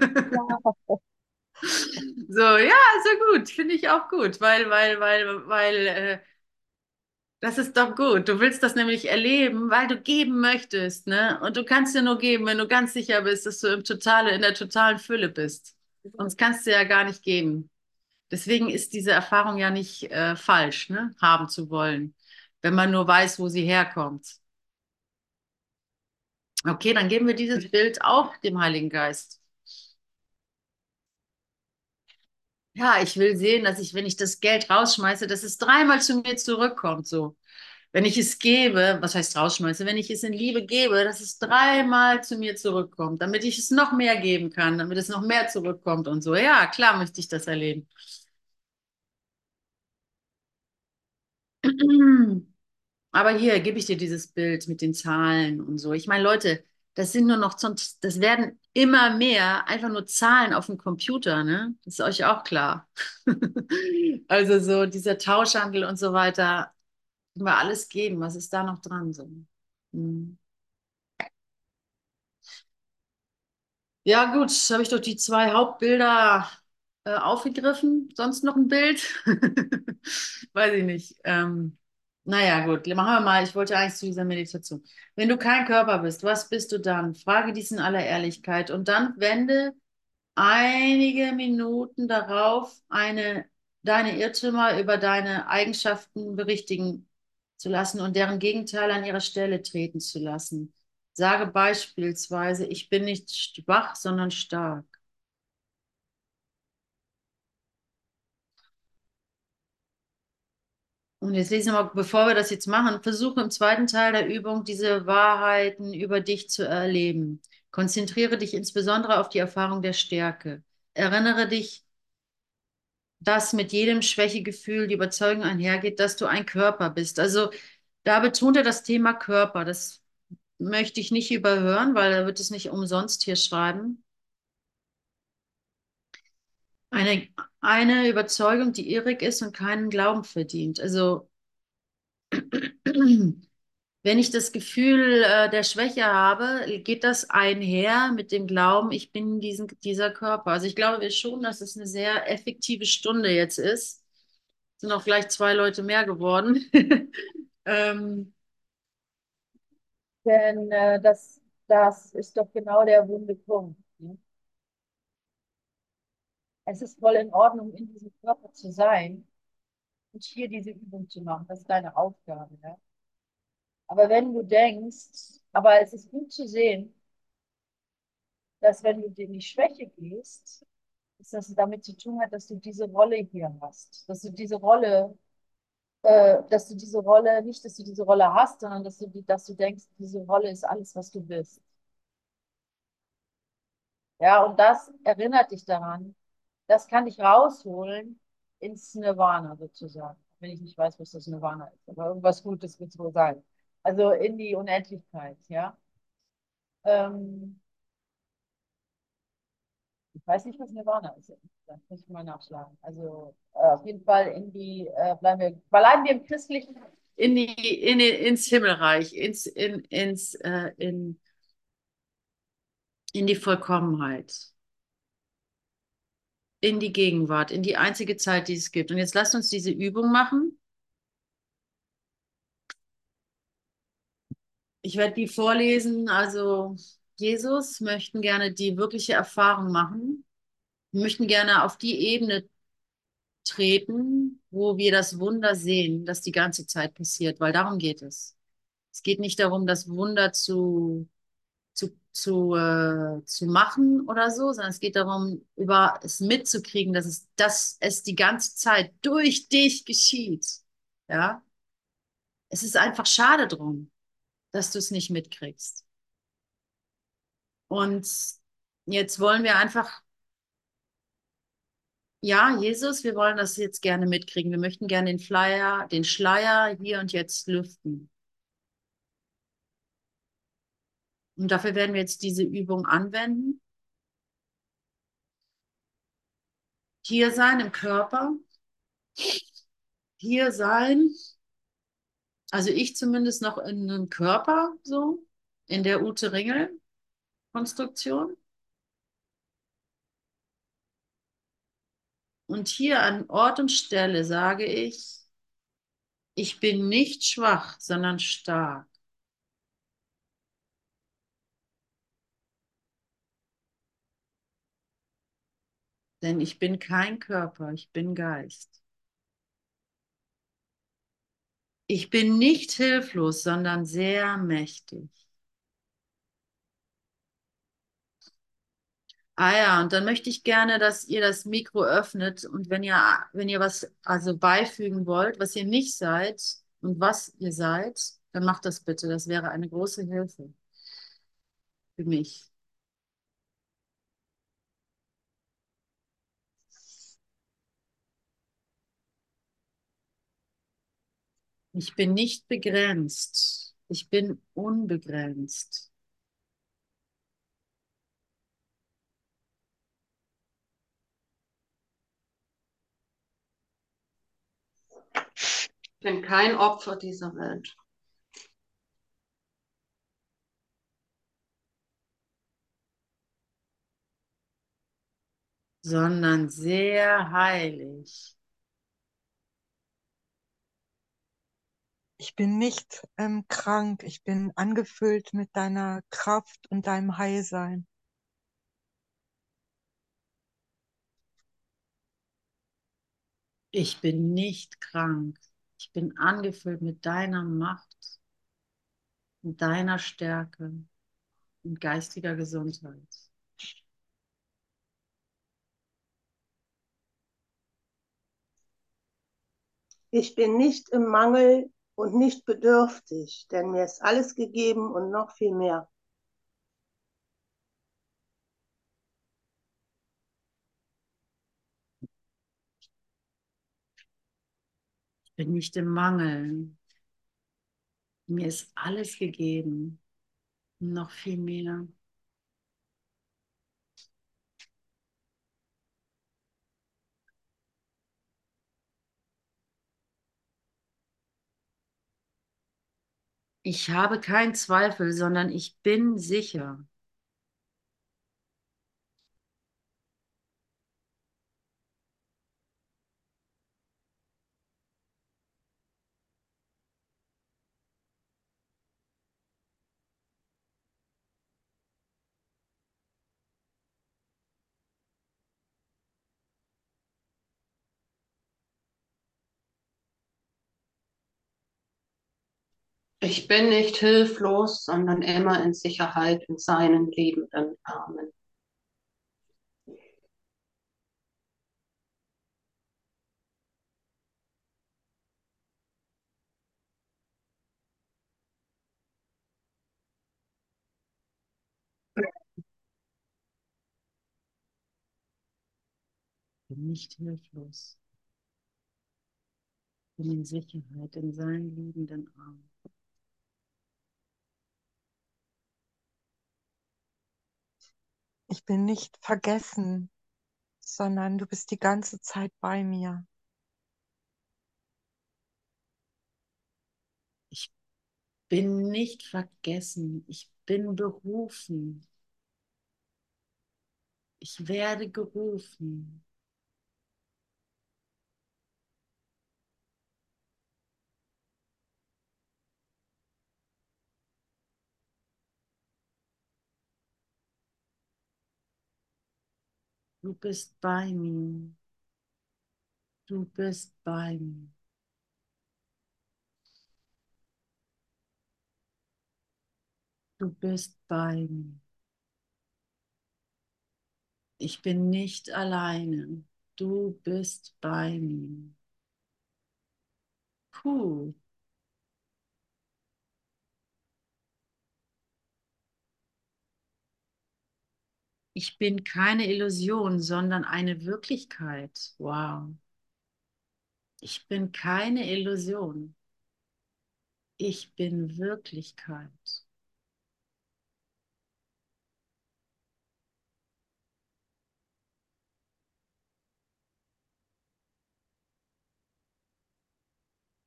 So, ja, so gut, finde ich auch gut, weil, weil, weil, weil, äh, das ist doch gut. Du willst das nämlich erleben, weil du geben möchtest, ne? Und du kannst dir nur geben, wenn du ganz sicher bist, dass du im totale, in der totalen Fülle bist. Sonst kannst du ja gar nicht geben. Deswegen ist diese Erfahrung ja nicht äh, falsch, ne? Haben zu wollen, wenn man nur weiß, wo sie herkommt. Okay, dann geben wir dieses Bild auch dem Heiligen Geist. Ja, ich will sehen, dass ich, wenn ich das Geld rausschmeiße, dass es dreimal zu mir zurückkommt, so. Wenn ich es gebe, was heißt rausschmeiße? Wenn ich es in Liebe gebe, dass es dreimal zu mir zurückkommt, damit ich es noch mehr geben kann, damit es noch mehr zurückkommt und so. Ja, klar möchte ich das erleben. Aber hier gebe ich dir dieses Bild mit den Zahlen und so. Ich meine, Leute, das sind nur noch, das werden immer mehr einfach nur Zahlen auf dem Computer, ne? Das ist euch auch klar. Also so dieser Tauschhandel und so weiter, wir alles geben. Was ist da noch dran? So? Hm. Ja, gut, habe ich doch die zwei Hauptbilder äh, aufgegriffen. Sonst noch ein Bild? Weiß ich nicht. Ähm, naja, gut, machen wir mal. Ich wollte eigentlich zu dieser Meditation. Wenn du kein Körper bist, was bist du dann? Frage dies in aller Ehrlichkeit und dann wende einige Minuten darauf, eine, deine Irrtümer über deine Eigenschaften berichtigen zu lassen und deren Gegenteil an ihre Stelle treten zu lassen. Sage beispielsweise, ich bin nicht schwach, sondern stark. Und jetzt lesen wir mal, bevor wir das jetzt machen, versuche im zweiten Teil der Übung diese Wahrheiten über dich zu erleben. Konzentriere dich insbesondere auf die Erfahrung der Stärke. Erinnere dich, dass mit jedem Schwächegefühl die Überzeugung einhergeht, dass du ein Körper bist. Also da betont er das Thema Körper. Das möchte ich nicht überhören, weil er wird es nicht umsonst hier schreiben. Eine, eine Überzeugung, die irrig ist und keinen Glauben verdient. Also wenn ich das Gefühl äh, der Schwäche habe, geht das einher mit dem Glauben, ich bin diesen, dieser Körper. Also ich glaube schon, dass es eine sehr effektive Stunde jetzt ist. Sind auch gleich zwei Leute mehr geworden. ähm, denn äh, das, das ist doch genau der wunde Punkt. Es ist voll in Ordnung, in diesem Körper zu sein und hier diese Übung zu machen. Das ist deine Aufgabe. Ja? Aber wenn du denkst, aber es ist gut zu sehen, dass wenn du in die Schwäche gehst, dass das damit zu tun hat, dass du diese Rolle hier hast. Dass du diese Rolle, äh, dass du diese Rolle, nicht, dass du diese Rolle hast, sondern dass du, dass du denkst, diese Rolle ist alles, was du bist. Ja, und das erinnert dich daran, das kann dich rausholen ins Nirvana sozusagen. wenn ich nicht weiß, was das Nirvana ist. Aber irgendwas Gutes wird es wohl sein. Also in die Unendlichkeit, ja. Ähm, ich weiß nicht, was Nirvana ist. Das muss ich mal nachschlagen. Also äh, auf jeden Fall in die, äh, bleiben wir, bleiben wir im christlichen. In die, in, ins Himmelreich, ins, in, ins, äh, in, in die Vollkommenheit, in die Gegenwart, in die einzige Zeit, die es gibt. Und jetzt lasst uns diese Übung machen. Ich werde die vorlesen. Also Jesus möchten gerne die wirkliche Erfahrung machen. Wir möchten gerne auf die Ebene treten, wo wir das Wunder sehen, das die ganze Zeit passiert, weil darum geht es. Es geht nicht darum, das Wunder zu, zu, zu, äh, zu machen oder so, sondern es geht darum, über es mitzukriegen, dass es, dass es die ganze Zeit durch dich geschieht. Ja. Es ist einfach schade drum, dass du es nicht mitkriegst. Und jetzt wollen wir einfach ja, Jesus, wir wollen das jetzt gerne mitkriegen. Wir möchten gerne den Flyer, den Schleier hier und jetzt lüften. Und dafür werden wir jetzt diese Übung anwenden. Hier sein im Körper. Hier sein. Also ich zumindest noch in einem Körper, so, in der Ute-Ringel-Konstruktion. Und hier an Ort und Stelle sage ich, ich bin nicht schwach, sondern stark. Denn ich bin kein Körper, ich bin Geist. Ich bin nicht hilflos, sondern sehr mächtig. Ah ja, und dann möchte ich gerne, dass ihr das Mikro öffnet und wenn ihr, wenn ihr was also beifügen wollt, was ihr nicht seid und was ihr seid, dann macht das bitte. Das wäre eine große Hilfe für mich. Ich bin nicht begrenzt. Ich bin unbegrenzt. Ich bin kein Opfer dieser Welt. sondern sehr heilig. Ich bin nicht ähm, krank, ich bin angefüllt mit deiner Kraft und deinem Heilsein. Ich bin nicht krank. Ich bin angefüllt mit deiner Macht, mit deiner Stärke und geistiger Gesundheit. Ich bin nicht im Mangel und nicht bedürftig, denn mir ist alles gegeben und noch viel mehr. Ich bin nicht im Mangel. Mir ist alles gegeben, noch viel mehr. Ich habe keinen Zweifel, sondern ich bin sicher. Ich bin nicht hilflos, sondern immer in Sicherheit in seinen liebenden Armen. Bin nicht hilflos. bin in Sicherheit in seinen liebenden Armen. Ich bin nicht vergessen, sondern du bist die ganze Zeit bei mir. Ich bin nicht vergessen. Ich bin berufen. Ich werde gerufen. Du bist bei mir. Du bist bei mir. Du bist bei mir. Ich bin nicht alleine. Du bist bei mir. Puh. Ich bin keine Illusion, sondern eine Wirklichkeit. Wow. Ich bin keine Illusion. Ich bin Wirklichkeit.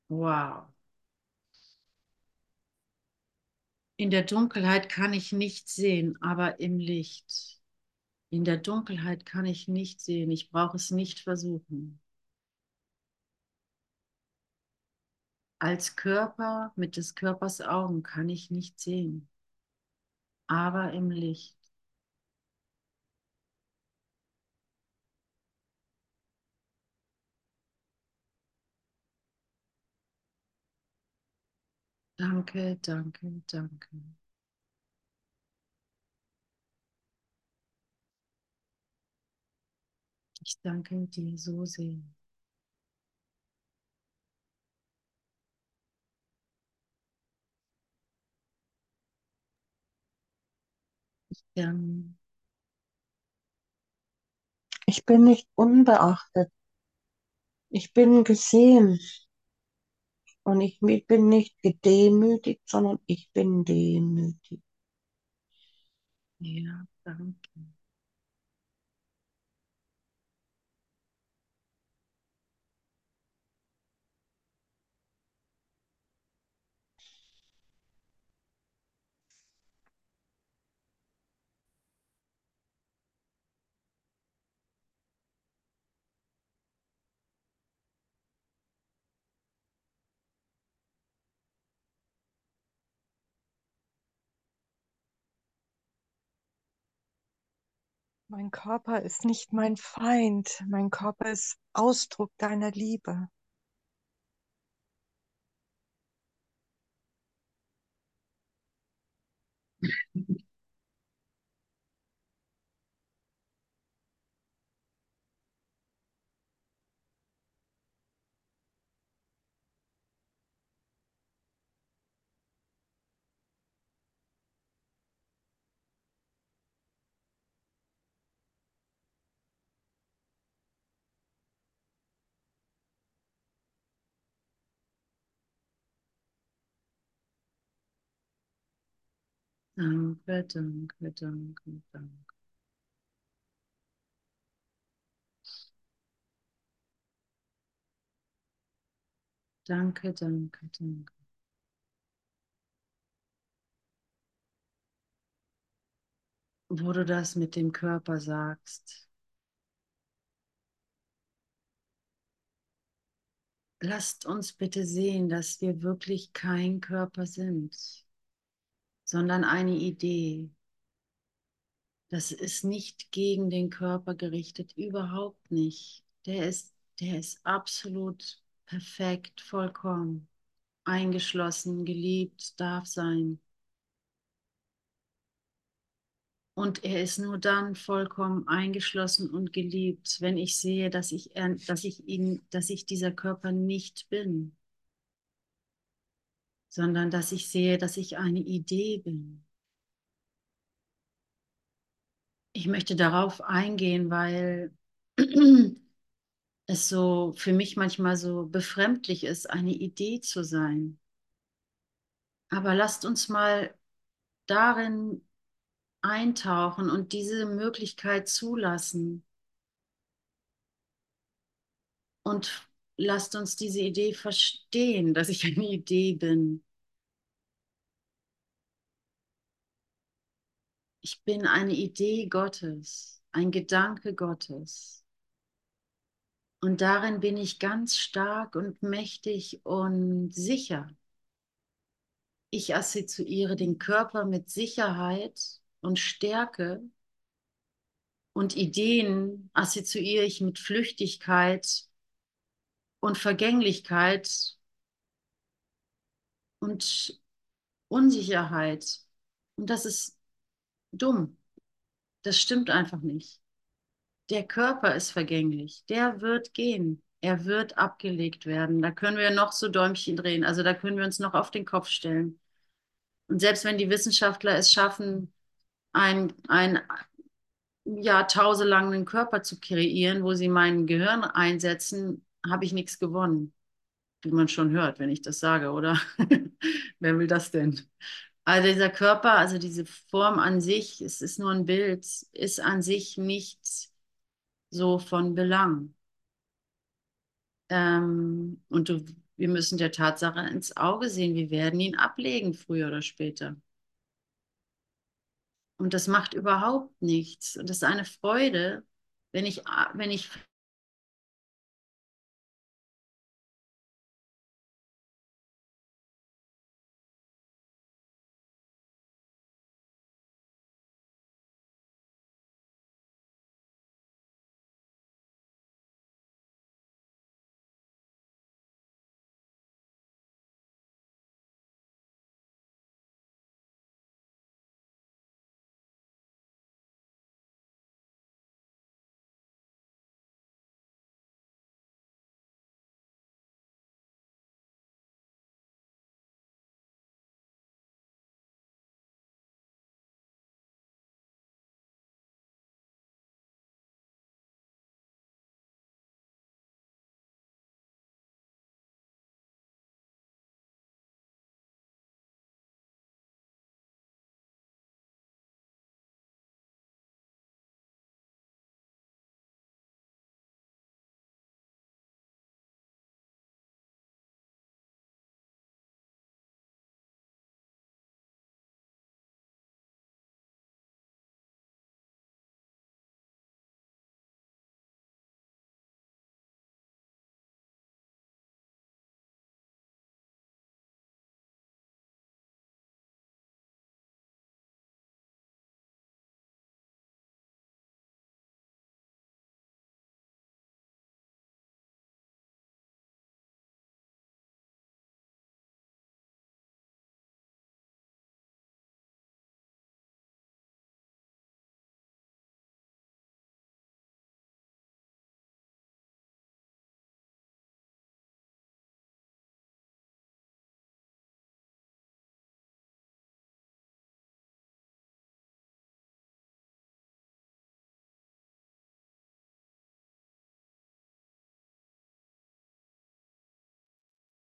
Wow. In der Dunkelheit kann ich nichts sehen, aber im Licht. In der Dunkelheit kann ich nicht sehen. Ich brauche es nicht versuchen. Als Körper mit des Körpers Augen kann ich nicht sehen, aber im Licht. Danke, danke, danke. Ich danke dir so sehr. Ähm, Ich bin nicht unbeachtet. Ich bin gesehen. Und ich bin nicht gedemütigt, sondern ich bin demütig. ja, danke. Mein Körper ist nicht mein Feind. Mein Körper ist Ausdruck deiner Liebe. Danke, danke, danke, danke. Danke, danke, danke. Wo du das mit dem Körper sagst, lasst uns bitte sehen, dass wir wirklich kein Körper sind, sondern eine Idee. Das ist nicht gegen den Körper gerichtet, überhaupt nicht. Der ist, der ist absolut perfekt, vollkommen, eingeschlossen, geliebt, darf sein. Und er ist nur dann vollkommen eingeschlossen und geliebt, wenn ich sehe, dass ich, dass ich ihn, dass ich dieser Körper nicht bin, sondern dass ich sehe, dass ich eine Idee bin. Ich möchte darauf eingehen, weil es so für mich manchmal so befremdlich ist, eine Idee zu sein. Aber lasst uns mal darin eintauchen und diese Möglichkeit zulassen. Und lasst uns diese Idee verstehen, dass ich eine Idee bin. Ich bin eine Idee Gottes, ein Gedanke Gottes. Und darin bin ich ganz stark und mächtig und sicher. Ich assoziiere den Körper mit Sicherheit und Stärke und Ideen assoziiere ich mit Flüchtigkeit und Vergänglichkeit und Unsicherheit. Und das ist dumm. Das stimmt einfach nicht. Der Körper ist vergänglich. Der wird gehen. Er wird abgelegt werden. Da können wir noch so Däumchen drehen. Also da können wir uns noch auf den Kopf stellen. Und selbst wenn die Wissenschaftler es schaffen, ein, ein Körper zu kreieren, wo sie mein Gehirn einsetzen, habe ich nichts gewonnen. Wie man schon hört, wenn ich das sage, oder? Wer will das denn? Also dieser Körper, also diese Form an sich, es ist nur ein Bild, ist an sich nicht so von Belang. Ähm, und du, wir müssen der Tatsache ins Auge sehen, wir werden ihn ablegen, früher oder später. Und das macht überhaupt nichts. Und das ist eine Freude, wenn ich, wenn ich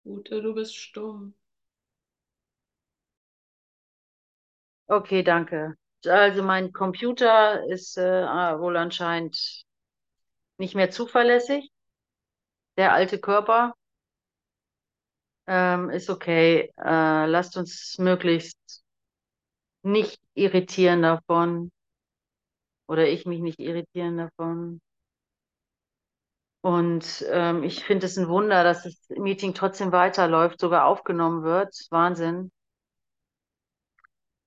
Ute, du bist stumm. Okay, danke. Also mein Computer ist äh, wohl anscheinend nicht mehr zuverlässig. Der alte Körper ähm, ist okay. Äh, lasst uns möglichst nicht irritieren davon. Oder ich mich nicht irritieren davon. Und ähm, ich finde es ein Wunder, dass das Meeting trotzdem weiterläuft, sogar aufgenommen wird. Wahnsinn.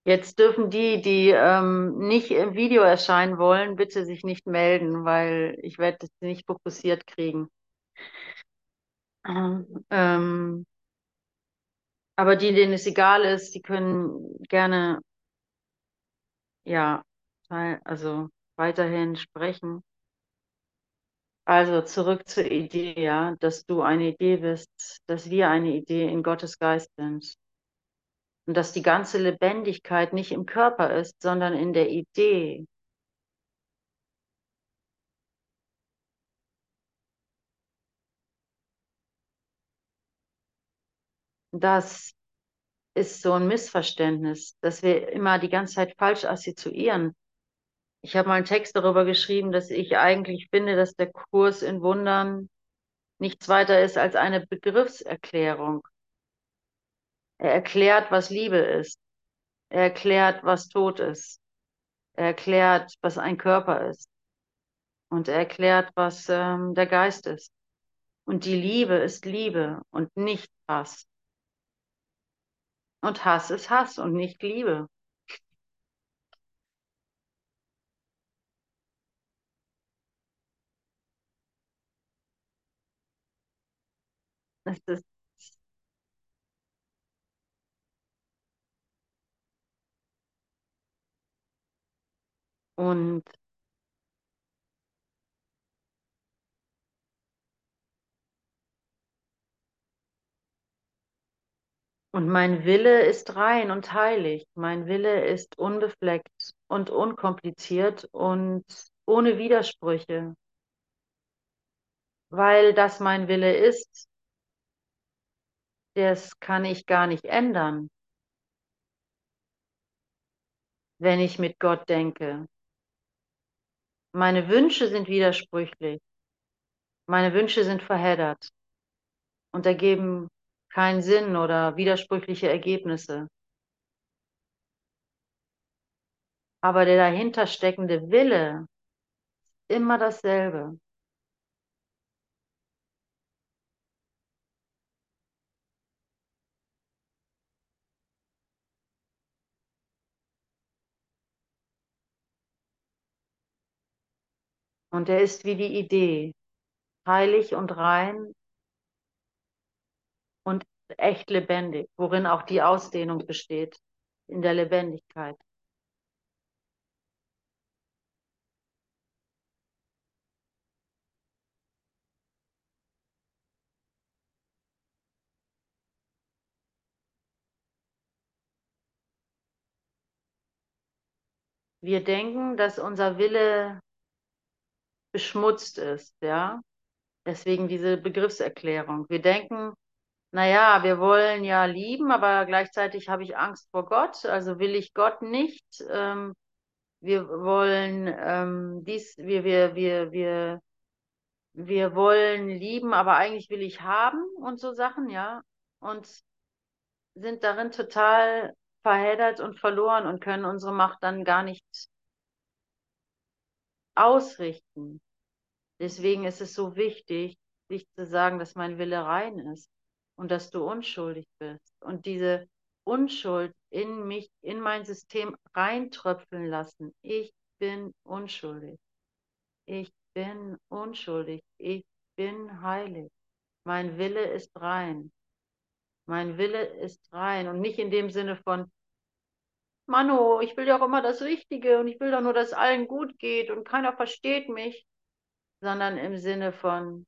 Jetzt dürfen die, die ähm, nicht im Video erscheinen wollen, bitte sich nicht melden, weil ich werde das nicht fokussiert kriegen. Ähm, aber die, denen es egal ist, die können gerne, ja, also weiterhin sprechen. Also zurück zur Idee, ja, dass du eine Idee bist, dass wir eine Idee in Gottes Geist sind. Und dass die ganze Lebendigkeit nicht im Körper ist, sondern in der Idee. Das ist so ein Missverständnis, dass wir immer die ganze Zeit falsch assoziieren, ich habe mal einen Text darüber geschrieben, dass ich eigentlich finde, dass der Kurs in Wundern nichts weiter ist als eine Begriffserklärung. Er erklärt, was Liebe ist. Er erklärt, was Tod ist. Er erklärt, was ein Körper ist. Und er erklärt, was ähm, der Geist ist. Und die Liebe ist Liebe und nicht Hass. Und Hass ist Hass und nicht Liebe. Es ist und Und mein Wille ist rein und heilig. Mein Wille ist unbefleckt und unkompliziert und ohne Widersprüche. Weil das mein Wille ist, das kann ich gar nicht ändern, wenn ich mit Gott denke. Meine Wünsche sind widersprüchlich. Meine Wünsche sind verheddert und ergeben keinen Sinn oder widersprüchliche Ergebnisse. Aber der dahinter steckende Wille ist immer dasselbe. Und er ist wie die Idee, heilig und rein und echt lebendig, worin auch die Ausdehnung besteht, in der Lebendigkeit. Wir denken, dass unser Wille beschmutzt ist, ja. Deswegen diese Begriffserklärung. Wir denken, naja, wir wollen ja lieben, aber gleichzeitig habe ich Angst vor Gott, also will ich Gott nicht. Ähm, wir wollen ähm, dies, wir, wir, wir, wir, wir wollen lieben, aber eigentlich will ich haben und so Sachen, ja. Und sind darin total verheddert und verloren und können unsere Macht dann gar nicht ausrichten. Deswegen ist es so wichtig, sich zu sagen, dass mein Wille rein ist und dass du unschuldig bist und diese Unschuld in mich, in mein System reintröpfeln lassen. Ich bin unschuldig. Ich bin unschuldig. Ich bin heilig. Mein Wille ist rein. Mein Wille ist rein und nicht in dem Sinne von, Mano, ich will ja auch immer das Richtige und ich will doch nur, dass allen gut geht und keiner versteht mich, sondern im Sinne von,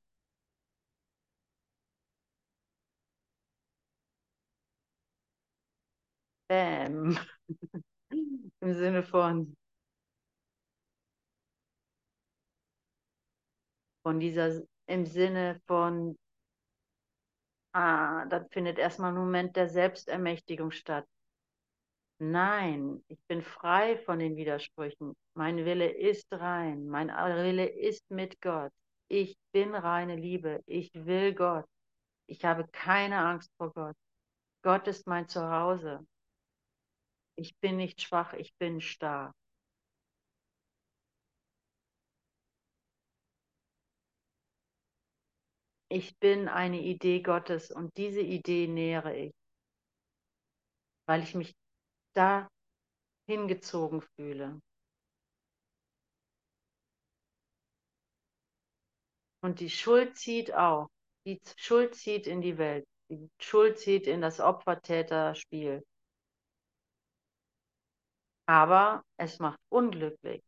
Bäm. Im Sinne von, von dieser, im Sinne von, ah, dann findet erstmal ein Moment der Selbstermächtigung statt. Nein, ich bin frei von den Widersprüchen. Mein Wille ist rein. Mein Wille ist mit Gott. Ich bin reine Liebe. Ich will Gott. Ich habe keine Angst vor Gott. Gott ist mein Zuhause. Ich bin nicht schwach, ich bin stark. Ich bin eine Idee Gottes und diese Idee nähere ich, weil ich mich da hingezogen fühle. Und die Schuld zieht auch. Die Schuld zieht in die Welt. Die Schuld zieht in das Opfer-Täter-Spiel. Aber es macht unglücklich.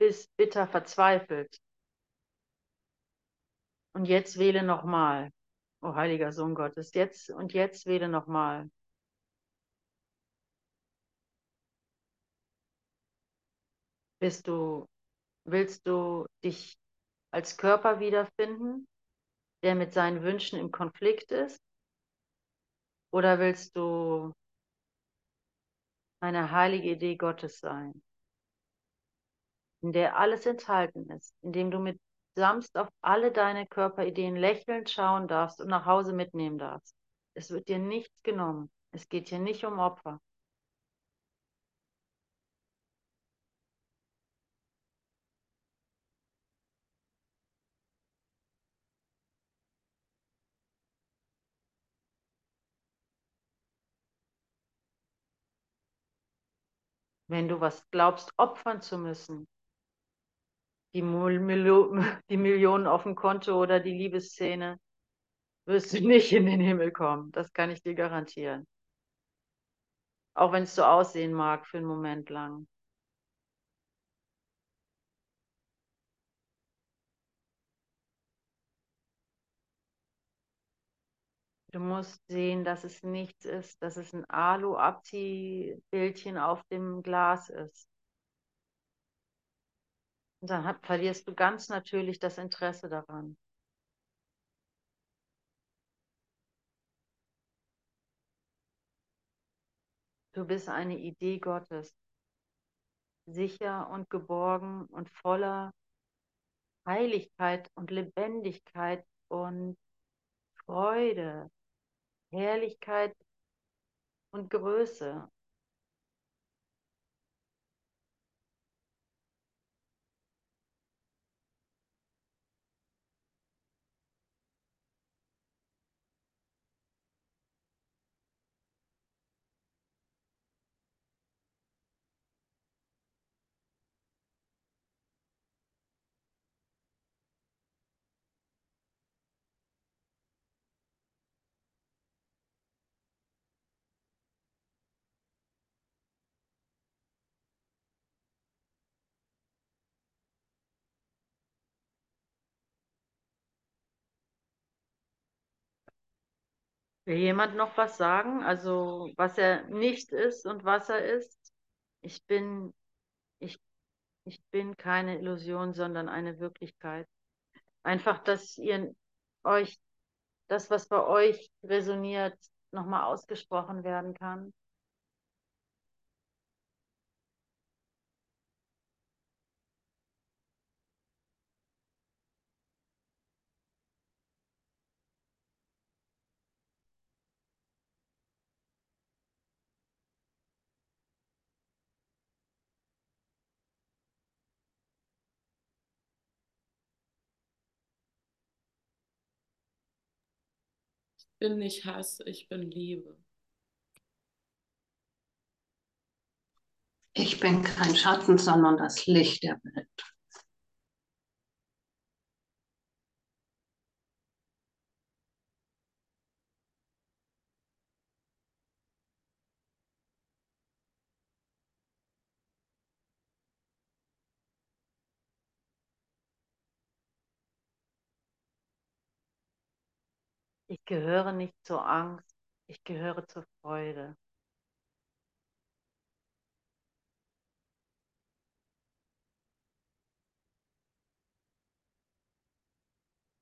Bist bitter verzweifelt. Und jetzt wähle nochmal. O heiliger Sohn Gottes, jetzt und jetzt wähle nochmal. Bist du, willst du dich als Körper wiederfinden? der mit seinen Wünschen im Konflikt ist? Oder willst du eine heilige Idee Gottes sein, in der alles enthalten ist, in dem du mit samst auf alle deine Körperideen lächelnd schauen darfst und nach Hause mitnehmen darfst. Es wird dir nichts genommen. Es geht hier nicht um Opfer. Wenn du was glaubst, opfern zu müssen, die, Mil die Millionen auf dem Konto oder die Liebesszene, wirst du nicht in den Himmel kommen. Das kann ich dir garantieren. Auch wenn es so aussehen mag für einen Moment lang. Du musst sehen, dass es nichts ist, dass es ein Alu-Abziehbildchen auf dem Glas ist. Und dann hat, verlierst du ganz natürlich das Interesse daran. Du bist eine Idee Gottes, sicher und geborgen und voller Heiligkeit und Lebendigkeit und Freude Herrlichkeit und Größe. Will jemand noch was sagen? Also was er nicht ist und was er ist? Ich bin, ich, ich bin keine Illusion, sondern eine Wirklichkeit. Einfach, dass ihr euch, das, was bei euch resoniert, nochmal ausgesprochen werden kann. Bin nicht Hass, ich bin Liebe. Ich bin kein Schatten, sondern das Licht der Welt. Gehöre nicht zur Angst, ich gehöre zur Freude.